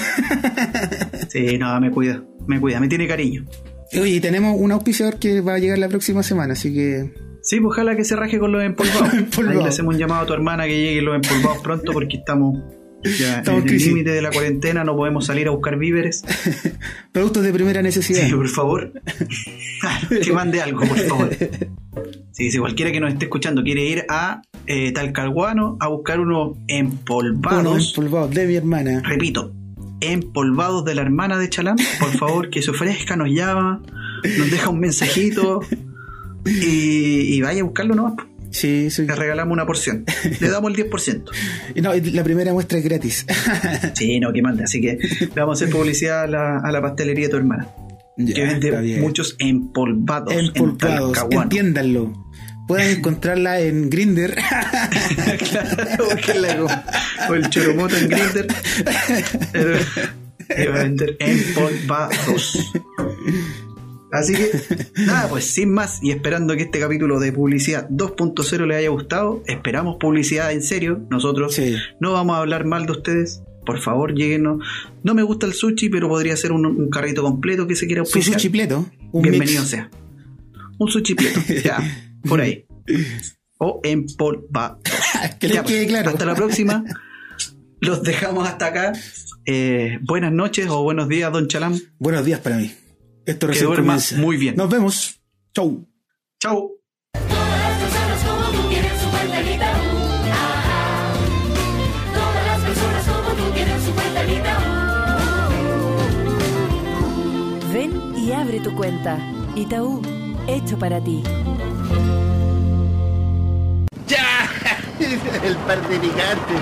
Sí, no, me cuida. Me cuida, me tiene cariño. Oye, y tenemos un auspiciador que va a llegar la próxima semana, así que. Sí, pues ojalá que se raje con los empolvados. Empolvados. Ahí le hacemos un llamado a tu hermana que lleguen los empolvados pronto porque estamos ya Estamos en el límite de la cuarentena, no podemos salir a buscar víveres. Productos de primera necesidad. Sí, por favor. Que mande algo, por favor. Si cualquiera que nos esté escuchando quiere ir a eh, Talcahuano a buscar unos empolvados, Unos empolvados de mi hermana. repito, empolvados de la hermana de Chalán, por favor, que se ofrezca, nos llama, nos deja un mensajito y, y vaya a buscarlo nomás. Sí, sí. Le regalamos una porción. Le damos el 10%. Y No, la primera muestra es gratis. Sí, no, que mande. Así que le vamos a hacer publicidad a la, a la pastelería de tu hermana. Ya, que vende muchos empolvados. Empolvados, entiéndanlo. Pueden encontrarla en Grinder. claro, o el choromoto en Grindr. Pero iba a vender empolvados. Así que, nada, pues sin más, y esperando que este capítulo de publicidad 2.0 les haya gustado, esperamos publicidad en serio. Nosotros Sí. no vamos a hablar mal de ustedes. Por favor, lleguenos. No me gusta el sushi, pero podría ser un, un carrito completo que se quiera Su auspiciar. chipleto. Un Bienvenido mix. sea. Un sushi pleto, ya, por ahí. O empolvados. Que les quede claro. Hasta la próxima. Los dejamos hasta acá. Eh, buenas noches o buenos días, don Chalam. Buenos días para mí. Esto Que recién duerma comienza. muy bien. Nos vemos. Chau. Chau. Todas las personas como tú tienen su cuenta en Itaú. Todas las personas como tú tienen su cuenta en Itaú. Ven y abre tu cuenta. Itaú, hecho para ti. ¡Ya! El par de gigantes.